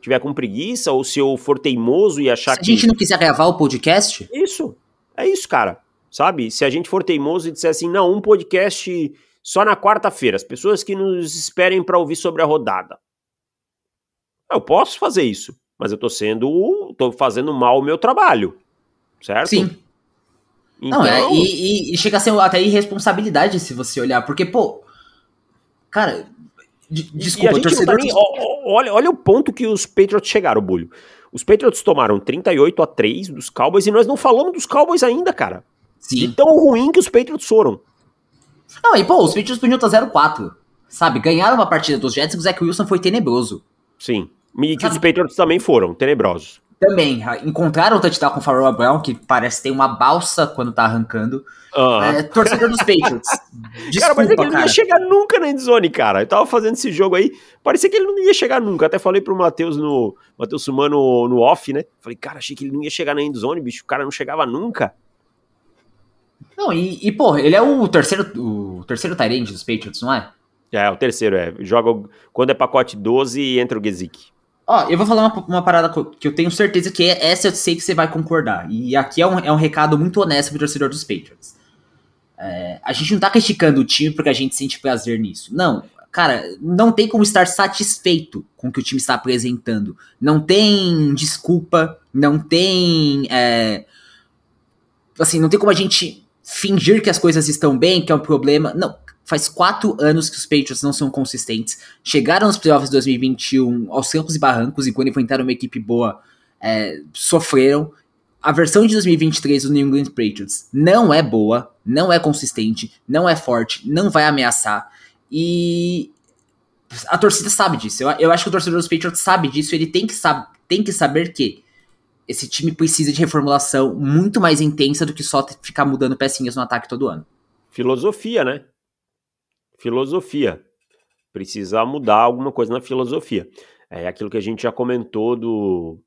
tiver com preguiça ou se eu for teimoso e achar se que. Se a gente não quiser gravar o podcast? Isso. É isso, cara sabe? Se a gente for teimoso e disser assim, não, um podcast só na quarta-feira, as pessoas que nos esperem para ouvir sobre a rodada. Eu posso fazer isso, mas eu tô sendo, tô fazendo mal o meu trabalho, certo? Sim. Então... Não, é, então e, e, chega a ser até irresponsabilidade se você olhar, porque, pô, cara, desculpa, torcedor... Tá nem, olha, olha o ponto que os Patriots chegaram, Bulho. Os Patriots tomaram 38 a 3 dos Cowboys e nós não falamos dos Cowboys ainda, cara. Sim. De tão ruim que os Patriots foram. Não, e pô, os Patriots podiam estar 0-4. Sabe? Ganharam uma partida dos Jets e o Zach Wilson foi tenebroso. Sim. E que os Patriots também foram, tenebrosos. Também. Encontraram o touchdown com o Farrell Brown, que parece ter uma balsa quando tá arrancando. Uhum. É, torcedor dos Patriots. Desculpa, cara, mas é que ele não ia chegar nunca na endzone, cara. Eu tava fazendo esse jogo aí, parecia que ele não ia chegar nunca. Até falei pro Matheus no Matheus Sumano no off, né? Falei, cara, achei que ele não ia chegar na endzone, bicho. O cara não chegava nunca. Não, e, e pô, ele é o terceiro, o terceiro Tyrande dos Patriots, não é? É, o terceiro, é. Joga quando é pacote 12 e entra o Gesick. Ó, eu vou falar uma, uma, parada que eu tenho certeza que é, essa eu sei que você vai concordar. E aqui é um, é um recado muito honesto pro torcedor dos Patriots. É, a gente não tá criticando o time porque a gente sente prazer nisso. Não, cara, não tem como estar satisfeito com o que o time está apresentando. Não tem desculpa, não tem. É, assim, não tem como a gente fingir que as coisas estão bem, que é um problema. Não, faz quatro anos que os Patriots não são consistentes. Chegaram nos playoffs de 2021 aos campos e barrancos, e quando enfrentaram uma equipe boa, é, sofreram. A versão de 2023 do New England Patriots não é boa, não é consistente, não é forte, não vai ameaçar. E a torcida sabe disso. Eu, eu acho que o torcedor dos Patriots sabe disso. Ele tem que, sab tem que saber que esse time precisa de reformulação muito mais intensa do que só ficar mudando pecinhas no ataque todo ano. Filosofia, né? Filosofia. Precisa mudar alguma coisa na filosofia. É aquilo que a gente já comentou do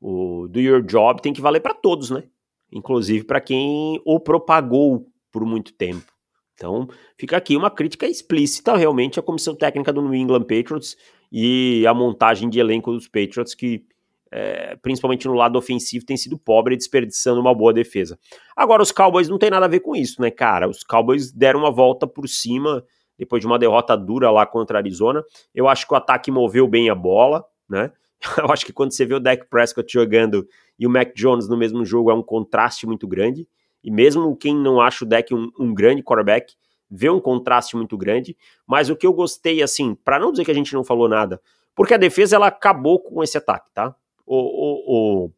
o do your job tem que valer para todos, né? Inclusive para quem o propagou por muito tempo. Então, fica aqui uma crítica explícita realmente à comissão técnica do New England Patriots e a montagem de elenco dos Patriots que é, principalmente no lado ofensivo, tem sido pobre, desperdiçando uma boa defesa. Agora, os Cowboys não tem nada a ver com isso, né, cara? Os Cowboys deram uma volta por cima depois de uma derrota dura lá contra a Arizona. Eu acho que o ataque moveu bem a bola, né? Eu acho que quando você vê o Dak Prescott jogando e o Mac Jones no mesmo jogo é um contraste muito grande. E mesmo quem não acha o Dak um, um grande quarterback, vê um contraste muito grande. Mas o que eu gostei, assim, para não dizer que a gente não falou nada, porque a defesa ela acabou com esse ataque, tá? O, o, o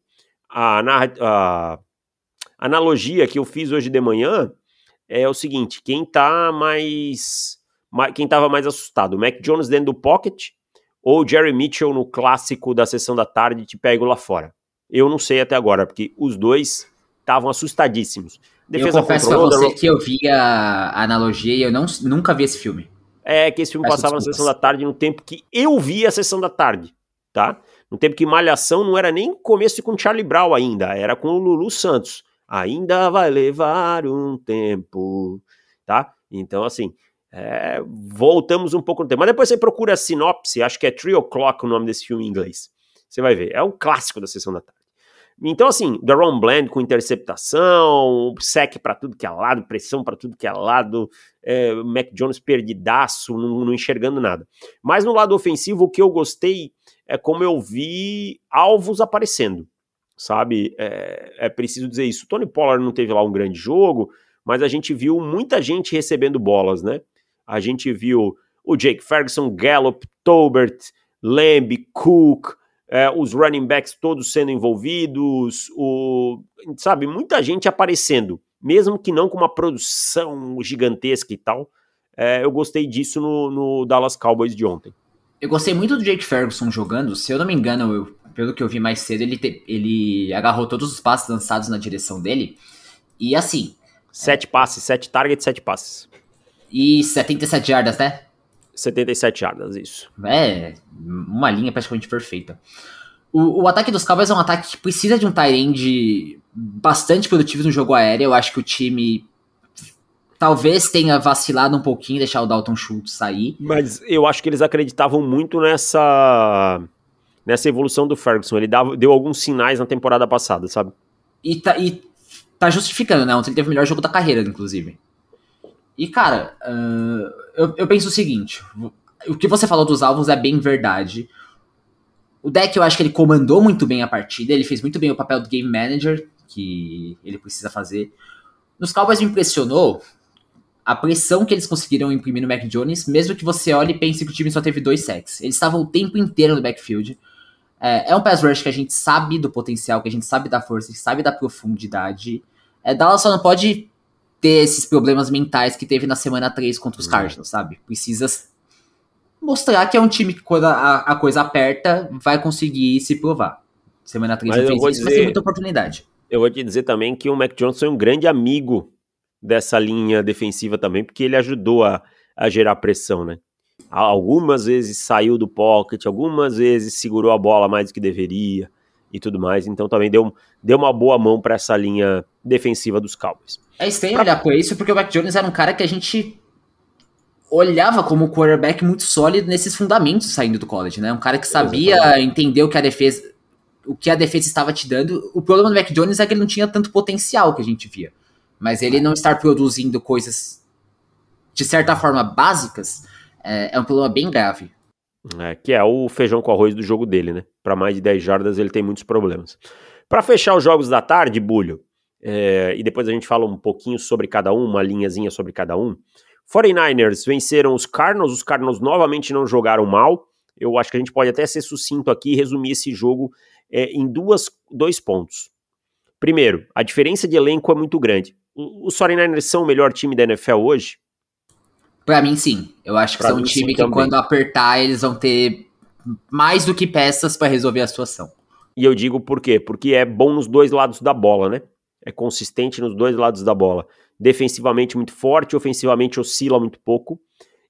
a, a, analogia que eu fiz hoje de manhã é o seguinte: quem tá mais. mais quem tava mais assustado, o Mac Jones dentro do pocket ou o Jerry Mitchell no clássico da sessão da tarde te pego lá fora? Eu não sei até agora, porque os dois estavam assustadíssimos. Defesa eu confesso pra você que eu vi a analogia e eu não, nunca vi esse filme. É que esse filme Peço passava desculpas. na sessão da tarde no tempo que eu vi a sessão da tarde, tá? No tempo que Malhação não era nem começo com Charlie Brown ainda, era com o Lulu Santos. Ainda vai levar um tempo, tá? Então, assim, é, voltamos um pouco no tempo. Mas depois você procura a sinopse, acho que é Three O'Clock o nome desse filme em inglês. Você vai ver, é um clássico da Sessão da Tarde. Então, assim, Daron Bland com interceptação, sec para tudo que é lado, pressão para tudo que é lado, é, Mac Jones perdidaço, não, não enxergando nada. Mas no lado ofensivo, o que eu gostei é como eu vi alvos aparecendo, sabe? É, é preciso dizer isso. O Tony Pollard não teve lá um grande jogo, mas a gente viu muita gente recebendo bolas, né? A gente viu o Jake Ferguson, Gallup, Tolbert, Lamb, Cook, é, os running backs todos sendo envolvidos, o, sabe, muita gente aparecendo, mesmo que não com uma produção gigantesca e tal. É, eu gostei disso no, no Dallas Cowboys de ontem. Eu gostei muito do Jake Ferguson jogando. Se eu não me engano, eu, pelo que eu vi mais cedo, ele, te, ele agarrou todos os passos lançados na direção dele. E assim. Sete passes, sete targets, sete passes. E 77 jardas, né? 77 jardas, isso. É, uma linha praticamente perfeita. O, o ataque dos Cowboys é um ataque que precisa de um tight bastante produtivo no jogo aéreo. Eu acho que o time talvez tenha vacilado um pouquinho, deixar o Dalton Schultz sair. Mas eu acho que eles acreditavam muito nessa nessa evolução do Ferguson. Ele dava, deu alguns sinais na temporada passada, sabe? E tá, e tá justificando, né? Ontem ele teve o melhor jogo da carreira, inclusive. E, cara, uh, eu, eu penso o seguinte: o que você falou dos alvos é bem verdade. O deck eu acho que ele comandou muito bem a partida, ele fez muito bem o papel do game manager que ele precisa fazer. Nos Cowboys me impressionou a pressão que eles conseguiram imprimir no Mac Jones, mesmo que você olhe e pense que o time só teve dois sacks. Eles estavam o tempo inteiro no backfield. É, é, um pass rush que a gente sabe do potencial, que a gente sabe da força, que sabe da profundidade. É, Dallas só não pode ter esses problemas mentais que teve na semana 3 contra os uhum. Cardinals, sabe? Precisa mostrar que é um time que quando a, a coisa aperta, vai conseguir se provar. Semana 3 mas fez isso, dizer, mas tem muita oportunidade. Eu vou te dizer também que o Mac Jones foi um grande amigo dessa linha defensiva também, porque ele ajudou a, a gerar pressão, né? Algumas vezes saiu do pocket, algumas vezes segurou a bola mais do que deveria e tudo mais. Então também deu, deu uma boa mão para essa linha defensiva dos Cowboys. É estranho pra... olhar por isso, porque o Mac Jones era um cara que a gente olhava como quarterback muito sólido nesses fundamentos saindo do college, né? Um cara que sabia Exatamente. entender o que a defesa o que a defesa estava te dando. O problema do Mac Jones é que ele não tinha tanto potencial que a gente via. Mas ele não estar produzindo coisas de certa forma básicas é, é um problema bem grave. É, que é o feijão com arroz do jogo dele, né? Para mais de 10 jardas ele tem muitos problemas. Para fechar os jogos da tarde, Bulho, é, e depois a gente fala um pouquinho sobre cada um, uma linhazinha sobre cada um. 49ers venceram os Cardinals, os Cardinals novamente não jogaram mal. Eu acho que a gente pode até ser sucinto aqui e resumir esse jogo é, em duas, dois pontos. Primeiro, a diferença de elenco é muito grande. Os 49ers são o melhor time da NFL hoje? Para mim, sim. Eu acho que pra são um time que, também. quando apertar, eles vão ter mais do que peças para resolver a situação. E eu digo por quê? Porque é bom nos dois lados da bola, né? É consistente nos dois lados da bola. Defensivamente muito forte, ofensivamente oscila muito pouco.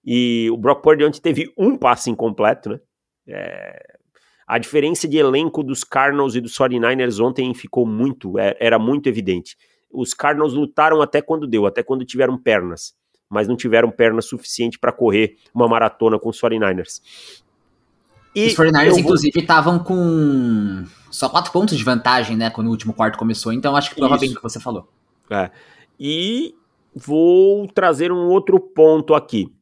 E o Brock Purdy ontem teve um passe incompleto, né? É... A diferença de elenco dos Cardinals e dos 49ers ontem ficou muito, é, era muito evidente. Os Cardinals lutaram até quando deu, até quando tiveram pernas, mas não tiveram pernas suficiente para correr uma maratona com os 49ers. E os 49ers, vou... inclusive, estavam com só quatro pontos de vantagem, né, quando o último quarto começou, então acho que prova bem o que você falou. É. E vou trazer um outro ponto aqui.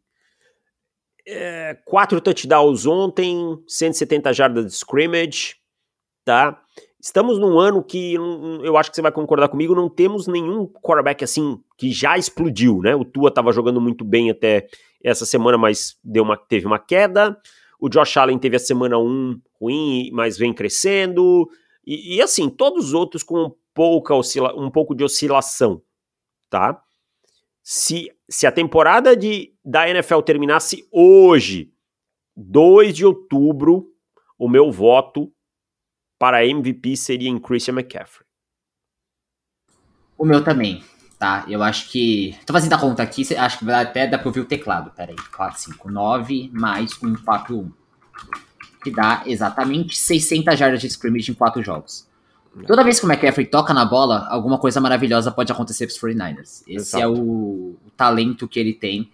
É, quatro touchdowns ontem, 170 jardas de scrimmage, tá? Estamos num ano que eu acho que você vai concordar comigo, não temos nenhum quarterback assim que já explodiu, né? O Tua estava jogando muito bem até essa semana, mas deu uma, teve uma queda. O Josh Allen teve a semana 1 ruim, mas vem crescendo. E, e assim, todos os outros com pouca oscila um pouco de oscilação, tá? Se, se a temporada de, da NFL terminasse hoje, 2 de outubro, o meu voto para MVP seria em Christian McCaffrey. O meu também, tá? Eu acho que. Tô fazendo a conta aqui, acho que até dá pra ouvir o teclado. Pera aí. 4, 5, 9 mais 1, 4, 1. Que dá exatamente 600 jardas de scrimmage em 4 jogos. Toda vez que o McCaffrey toca na bola, alguma coisa maravilhosa pode acontecer para os 49ers. Esse Exato. é o, o, talento que ele tem.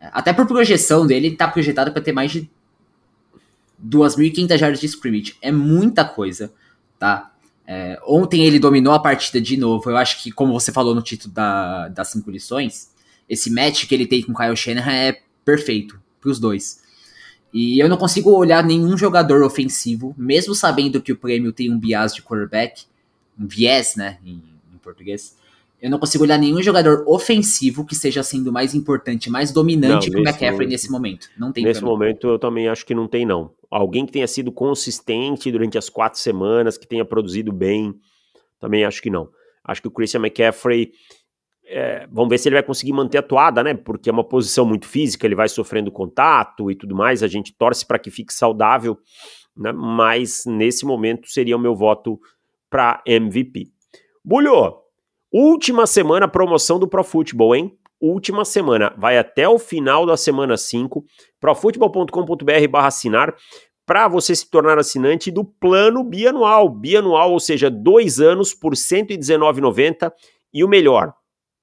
Até por projeção dele, ele tá projetado para ter mais de 2.500 jardas de scrimmage. É muita coisa, tá? É, ontem ele dominou a partida de novo. Eu acho que, como você falou no título da, das cinco lições, esse match que ele tem com o Kyle Shanahan é perfeito para os dois. E eu não consigo olhar nenhum jogador ofensivo, mesmo sabendo que o prêmio tem um bias de quarterback, um viés, né, em, em português. Eu não consigo olhar nenhum jogador ofensivo que esteja sendo mais importante, mais dominante não, que o McCaffrey momento, nesse momento. Não tem Nesse momento eu também acho que não tem, não. Alguém que tenha sido consistente durante as quatro semanas, que tenha produzido bem, também acho que não. Acho que o Christian McCaffrey é, vamos ver se ele vai conseguir manter a toada, né? Porque é uma posição muito física, ele vai sofrendo contato e tudo mais. A gente torce para que fique saudável, né? Mas nesse momento seria o meu voto para MVP. Bulho, Última semana promoção do Pro Football, hein? Última semana, vai até o final da semana 5, profutbol.com.br barra assinar, para você se tornar assinante do plano bianual. Bianual, ou seja, dois anos por R$ 119,90 e o melhor,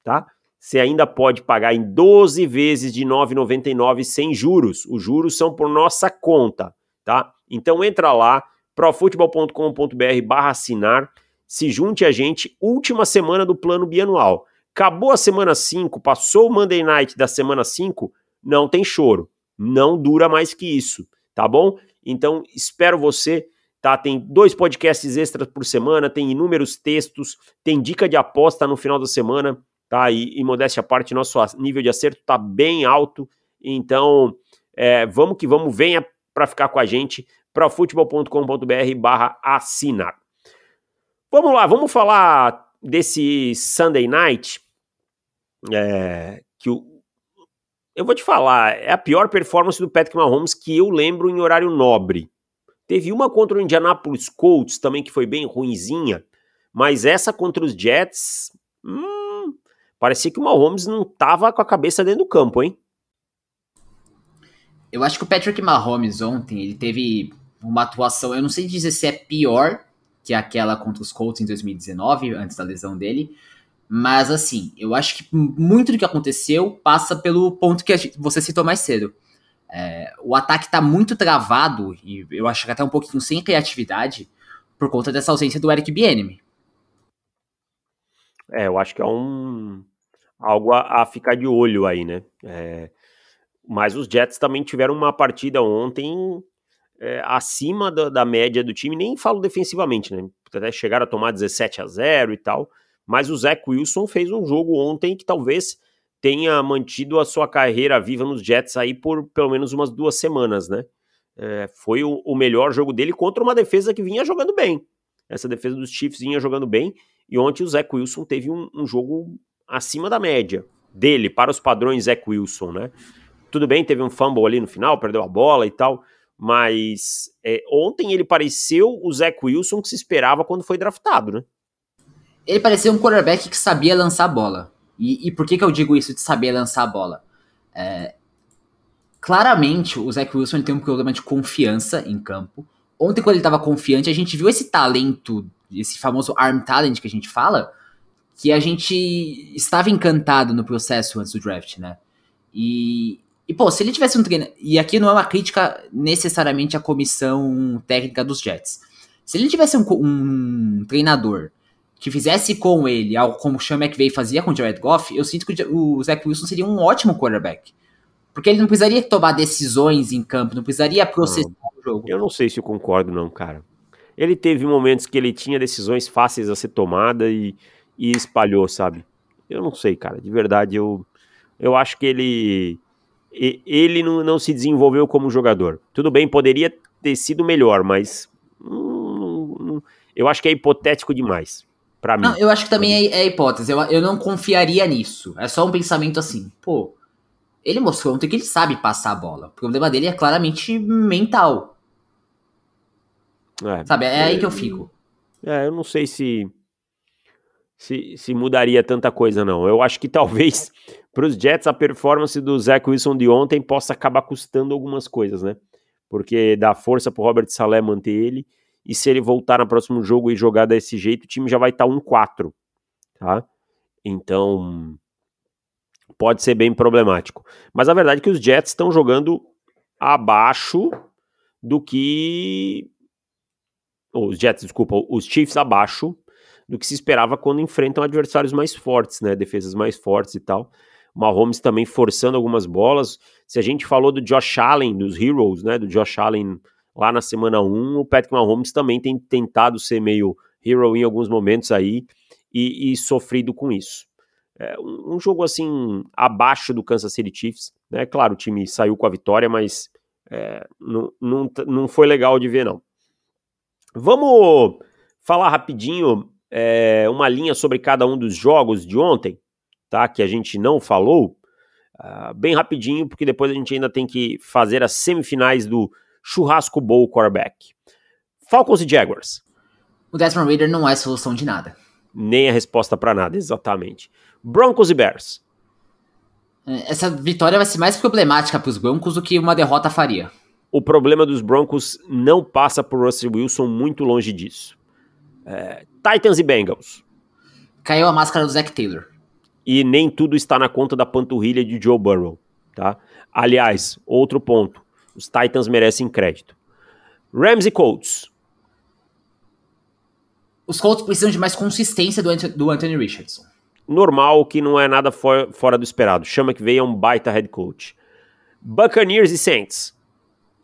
tá? Você ainda pode pagar em 12 vezes de R$ 9,99 sem juros. Os juros são por nossa conta, tá? Então entra lá, profutbol.com.br barra assinar, se junte a gente, última semana do plano bianual. Acabou a semana 5, passou o Monday Night da semana 5, não tem choro. Não dura mais que isso, tá bom? Então, espero você, tá? Tem dois podcasts extras por semana, tem inúmeros textos, tem dica de aposta no final da semana, tá? E, e modéstia à parte, nosso nível de acerto tá bem alto. Então, é, vamos que vamos, venha para ficar com a gente, profutbol.com.br barra assinar. Vamos lá, vamos falar desse Sunday Night. É, que o, eu vou te falar, é a pior performance do Patrick Mahomes que eu lembro em horário nobre. Teve uma contra o Indianapolis Colts também que foi bem ruinzinha, mas essa contra os Jets, hum, parecia que o Mahomes não tava com a cabeça dentro do campo, hein? Eu acho que o Patrick Mahomes ontem, ele teve uma atuação, eu não sei dizer se é pior que é aquela contra os Colts em 2019, antes da lesão dele. Mas assim, eu acho que muito do que aconteceu passa pelo ponto que você citou mais cedo. É, o ataque está muito travado, e eu acho que até um pouquinho sem criatividade, por conta dessa ausência do Eric Bieniemy. É, eu acho que é um algo a, a ficar de olho aí, né? É, mas os Jets também tiveram uma partida ontem é, acima da, da, média do time, nem falo defensivamente, né? Até chegaram a tomar 17 a 0 e tal. Mas o Zach Wilson fez um jogo ontem que talvez tenha mantido a sua carreira viva nos Jets aí por pelo menos umas duas semanas, né? É, foi o, o, melhor jogo dele contra uma defesa que vinha jogando bem. Essa defesa dos Chiefs vinha jogando bem. E ontem o Zach Wilson teve um, um jogo acima da média dele, para os padrões Zach Wilson, né? Tudo bem, teve um fumble ali no final, perdeu a bola e tal mas é, ontem ele pareceu o Zach Wilson que se esperava quando foi draftado, né? Ele parecia um quarterback que sabia lançar a bola. E, e por que, que eu digo isso de saber lançar a bola? É, claramente, o Zach Wilson tem um problema de confiança em campo. Ontem, quando ele estava confiante, a gente viu esse talento, esse famoso arm talent que a gente fala, que a gente estava encantado no processo antes do draft, né? E, e, pô, se ele tivesse um treino. E aqui não é uma crítica necessariamente à comissão técnica dos Jets. Se ele tivesse um, um treinador que fizesse com ele algo como o Sean McVay fazia com o Jared Goff, eu sinto que o Zach Wilson seria um ótimo quarterback. Porque ele não precisaria tomar decisões em campo, não precisaria processar não, o jogo. Eu não sei se eu concordo, não, cara. Ele teve momentos que ele tinha decisões fáceis a ser tomada e, e espalhou, sabe? Eu não sei, cara. De verdade, eu, eu acho que ele ele não, não se desenvolveu como jogador. Tudo bem, poderia ter sido melhor, mas hum, hum, eu acho que é hipotético demais. Pra mim. Não, eu acho que também é, é hipótese. Eu, eu não confiaria nisso. É só um pensamento assim. Pô, ele mostrou ontem que ele sabe passar a bola. O problema dele é claramente mental. É, Sabe, é aí que eu fico. É, eu não sei se, se, se mudaria tanta coisa, não. Eu acho que talvez para os Jets, a performance do Zach Wilson de ontem possa acabar custando algumas coisas, né? Porque dá força para o Robert Saleh manter ele, e se ele voltar no próximo jogo e jogar desse jeito, o time já vai estar tá 1-4, tá? Então, pode ser bem problemático. Mas a verdade é que os Jets estão jogando abaixo do que. Os Jets, desculpa, os Chiefs abaixo do que se esperava quando enfrentam adversários mais fortes, né? Defesas mais fortes e tal. Mahomes também forçando algumas bolas. Se a gente falou do Josh Allen, dos Heroes, né, do Josh Allen lá na semana 1, o Patrick Mahomes também tem tentado ser meio hero em alguns momentos aí e, e sofrido com isso. É um, um, jogo assim abaixo do Kansas City Chiefs, né? Claro, o time saiu com a vitória, mas é, não, não, não foi legal de ver, não. Vamos falar rapidinho é, uma linha sobre cada um dos jogos de ontem tá? Que a gente não falou, uh, bem rapidinho, porque depois a gente ainda tem que fazer as semifinais do Churrasco Bowl Quarterback. Falcons e Jaguars. O Desmond Raider não é solução de nada. Nem a resposta para nada, exatamente. Broncos e Bears. Essa vitória vai ser mais problemática para os Broncos do que uma derrota faria. O problema dos Broncos não passa por Russell Wilson muito longe disso. É, Titans e Bengals. Caiu a máscara do Zach Taylor. E nem tudo está na conta da panturrilha de Joe Burrow, tá? Aliás, outro ponto. Os Titans merecem crédito. Rams e Colts. Os Colts precisam de mais consistência do, do Anthony Richardson. Normal, que não é nada for, fora do esperado. Chama que veio um baita head coach. Buccaneers e Saints.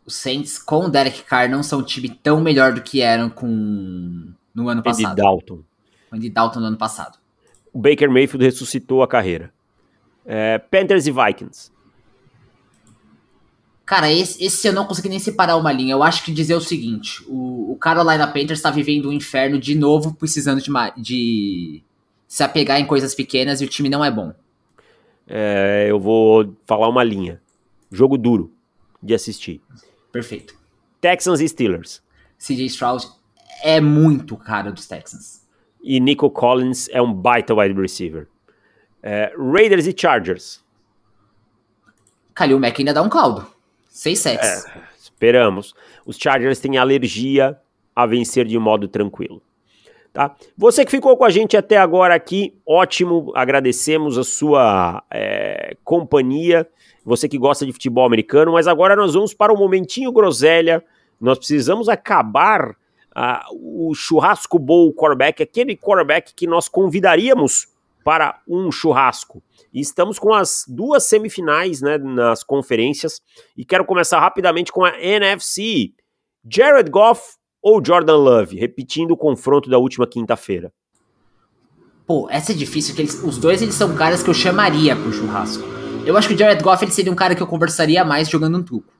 Os Saints com o Derek Carr não são um time tão melhor do que eram com no ano passado. Andy Dalton. Andy Dalton no ano passado. O Baker Mayfield ressuscitou a carreira. É, Panthers e Vikings. Cara, esse, esse eu não consegui nem separar uma linha. Eu acho que dizer o seguinte: o, o Carolina Panthers está vivendo um inferno de novo, precisando de, de se apegar em coisas pequenas e o time não é bom. É, eu vou falar uma linha. Jogo duro de assistir. Perfeito. Texans e Steelers. CJ Stroud é muito cara dos Texans. E Nico Collins é um baita wide receiver. É, Raiders e Chargers. Kalil Mack ainda dá um caldo. Seis sets. É, esperamos. Os Chargers têm alergia a vencer de modo tranquilo. Tá? Você que ficou com a gente até agora aqui, ótimo, agradecemos a sua é, companhia. Você que gosta de futebol americano, mas agora nós vamos para o momentinho groselha. Nós precisamos acabar uh, o churrasco bowl quarterback, aquele quarterback que nós convidaríamos para um churrasco. E estamos com as duas semifinais né, nas conferências. E quero começar rapidamente com a NFC. Jared Goff ou Jordan Love? Repetindo o confronto da última quinta-feira. Pô, essa é difícil, porque eles, os dois eles são caras que eu chamaria pro churrasco. Eu acho que o Jared Goff ele seria um cara que eu conversaria mais jogando um truco.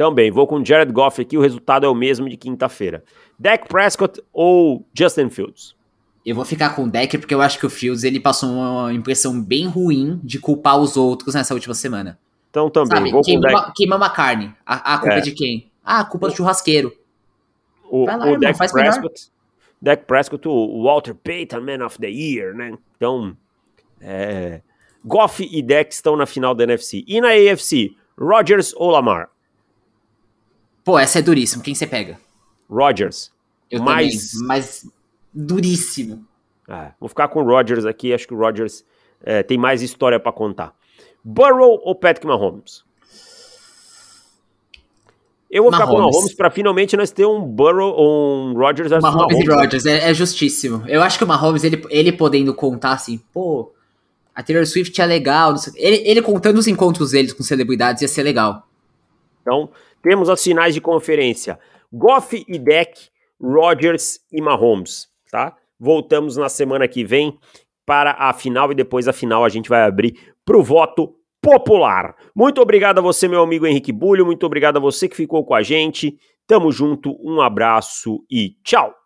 Também, vou com o Jared Goff aqui, o resultado é o mesmo de quinta-feira. Dak Prescott ou Justin Fields? Eu vou ficar com o Deck porque eu acho que o Fields ele passou uma impressão bem ruim de culpar os outros nessa última semana. Então também, Sabe, vou queimou, com o Deck. Queimamos a carne. A, a culpa é. é. de quem? Ah, a culpa do churrasqueiro. O, Vai lá, o irmão, Dak faz Prescott, Dak Prescott, o Walter Payton Man of the Year, né? Então, é, Goff e Deck estão na final da NFC. E na AFC, Rodgers ou Lamar? Pô, essa é duríssima. Quem você pega? Rodgers. Eu mas... também, mas duríssimo. É, vou ficar com o Rodgers aqui, acho que o Rodgers é, tem mais história para contar. Burrow ou Patrick Mahomes? Eu vou Mahomes. ficar com o Mahomes para finalmente nós ter um Burrow ou um Rodgers Mahomes, Mahomes e Rodgers, é, é, justíssimo. Eu acho que o Mahomes, ele, ele podendo contar assim, pô, a Taylor Swift é legal, ele, ele contando os encontros deles com celebridades ia ser legal. Então, temos as finais de conferência. Goff e Deck, Rodgers e Mahomes tá? Voltamos na semana que vem para a final e depois a final a gente vai abrir para o voto popular. Muito obrigado a você, meu amigo Henrique Bulho, muito obrigado a você que ficou com a gente. Tamo junto, um abraço e tchau!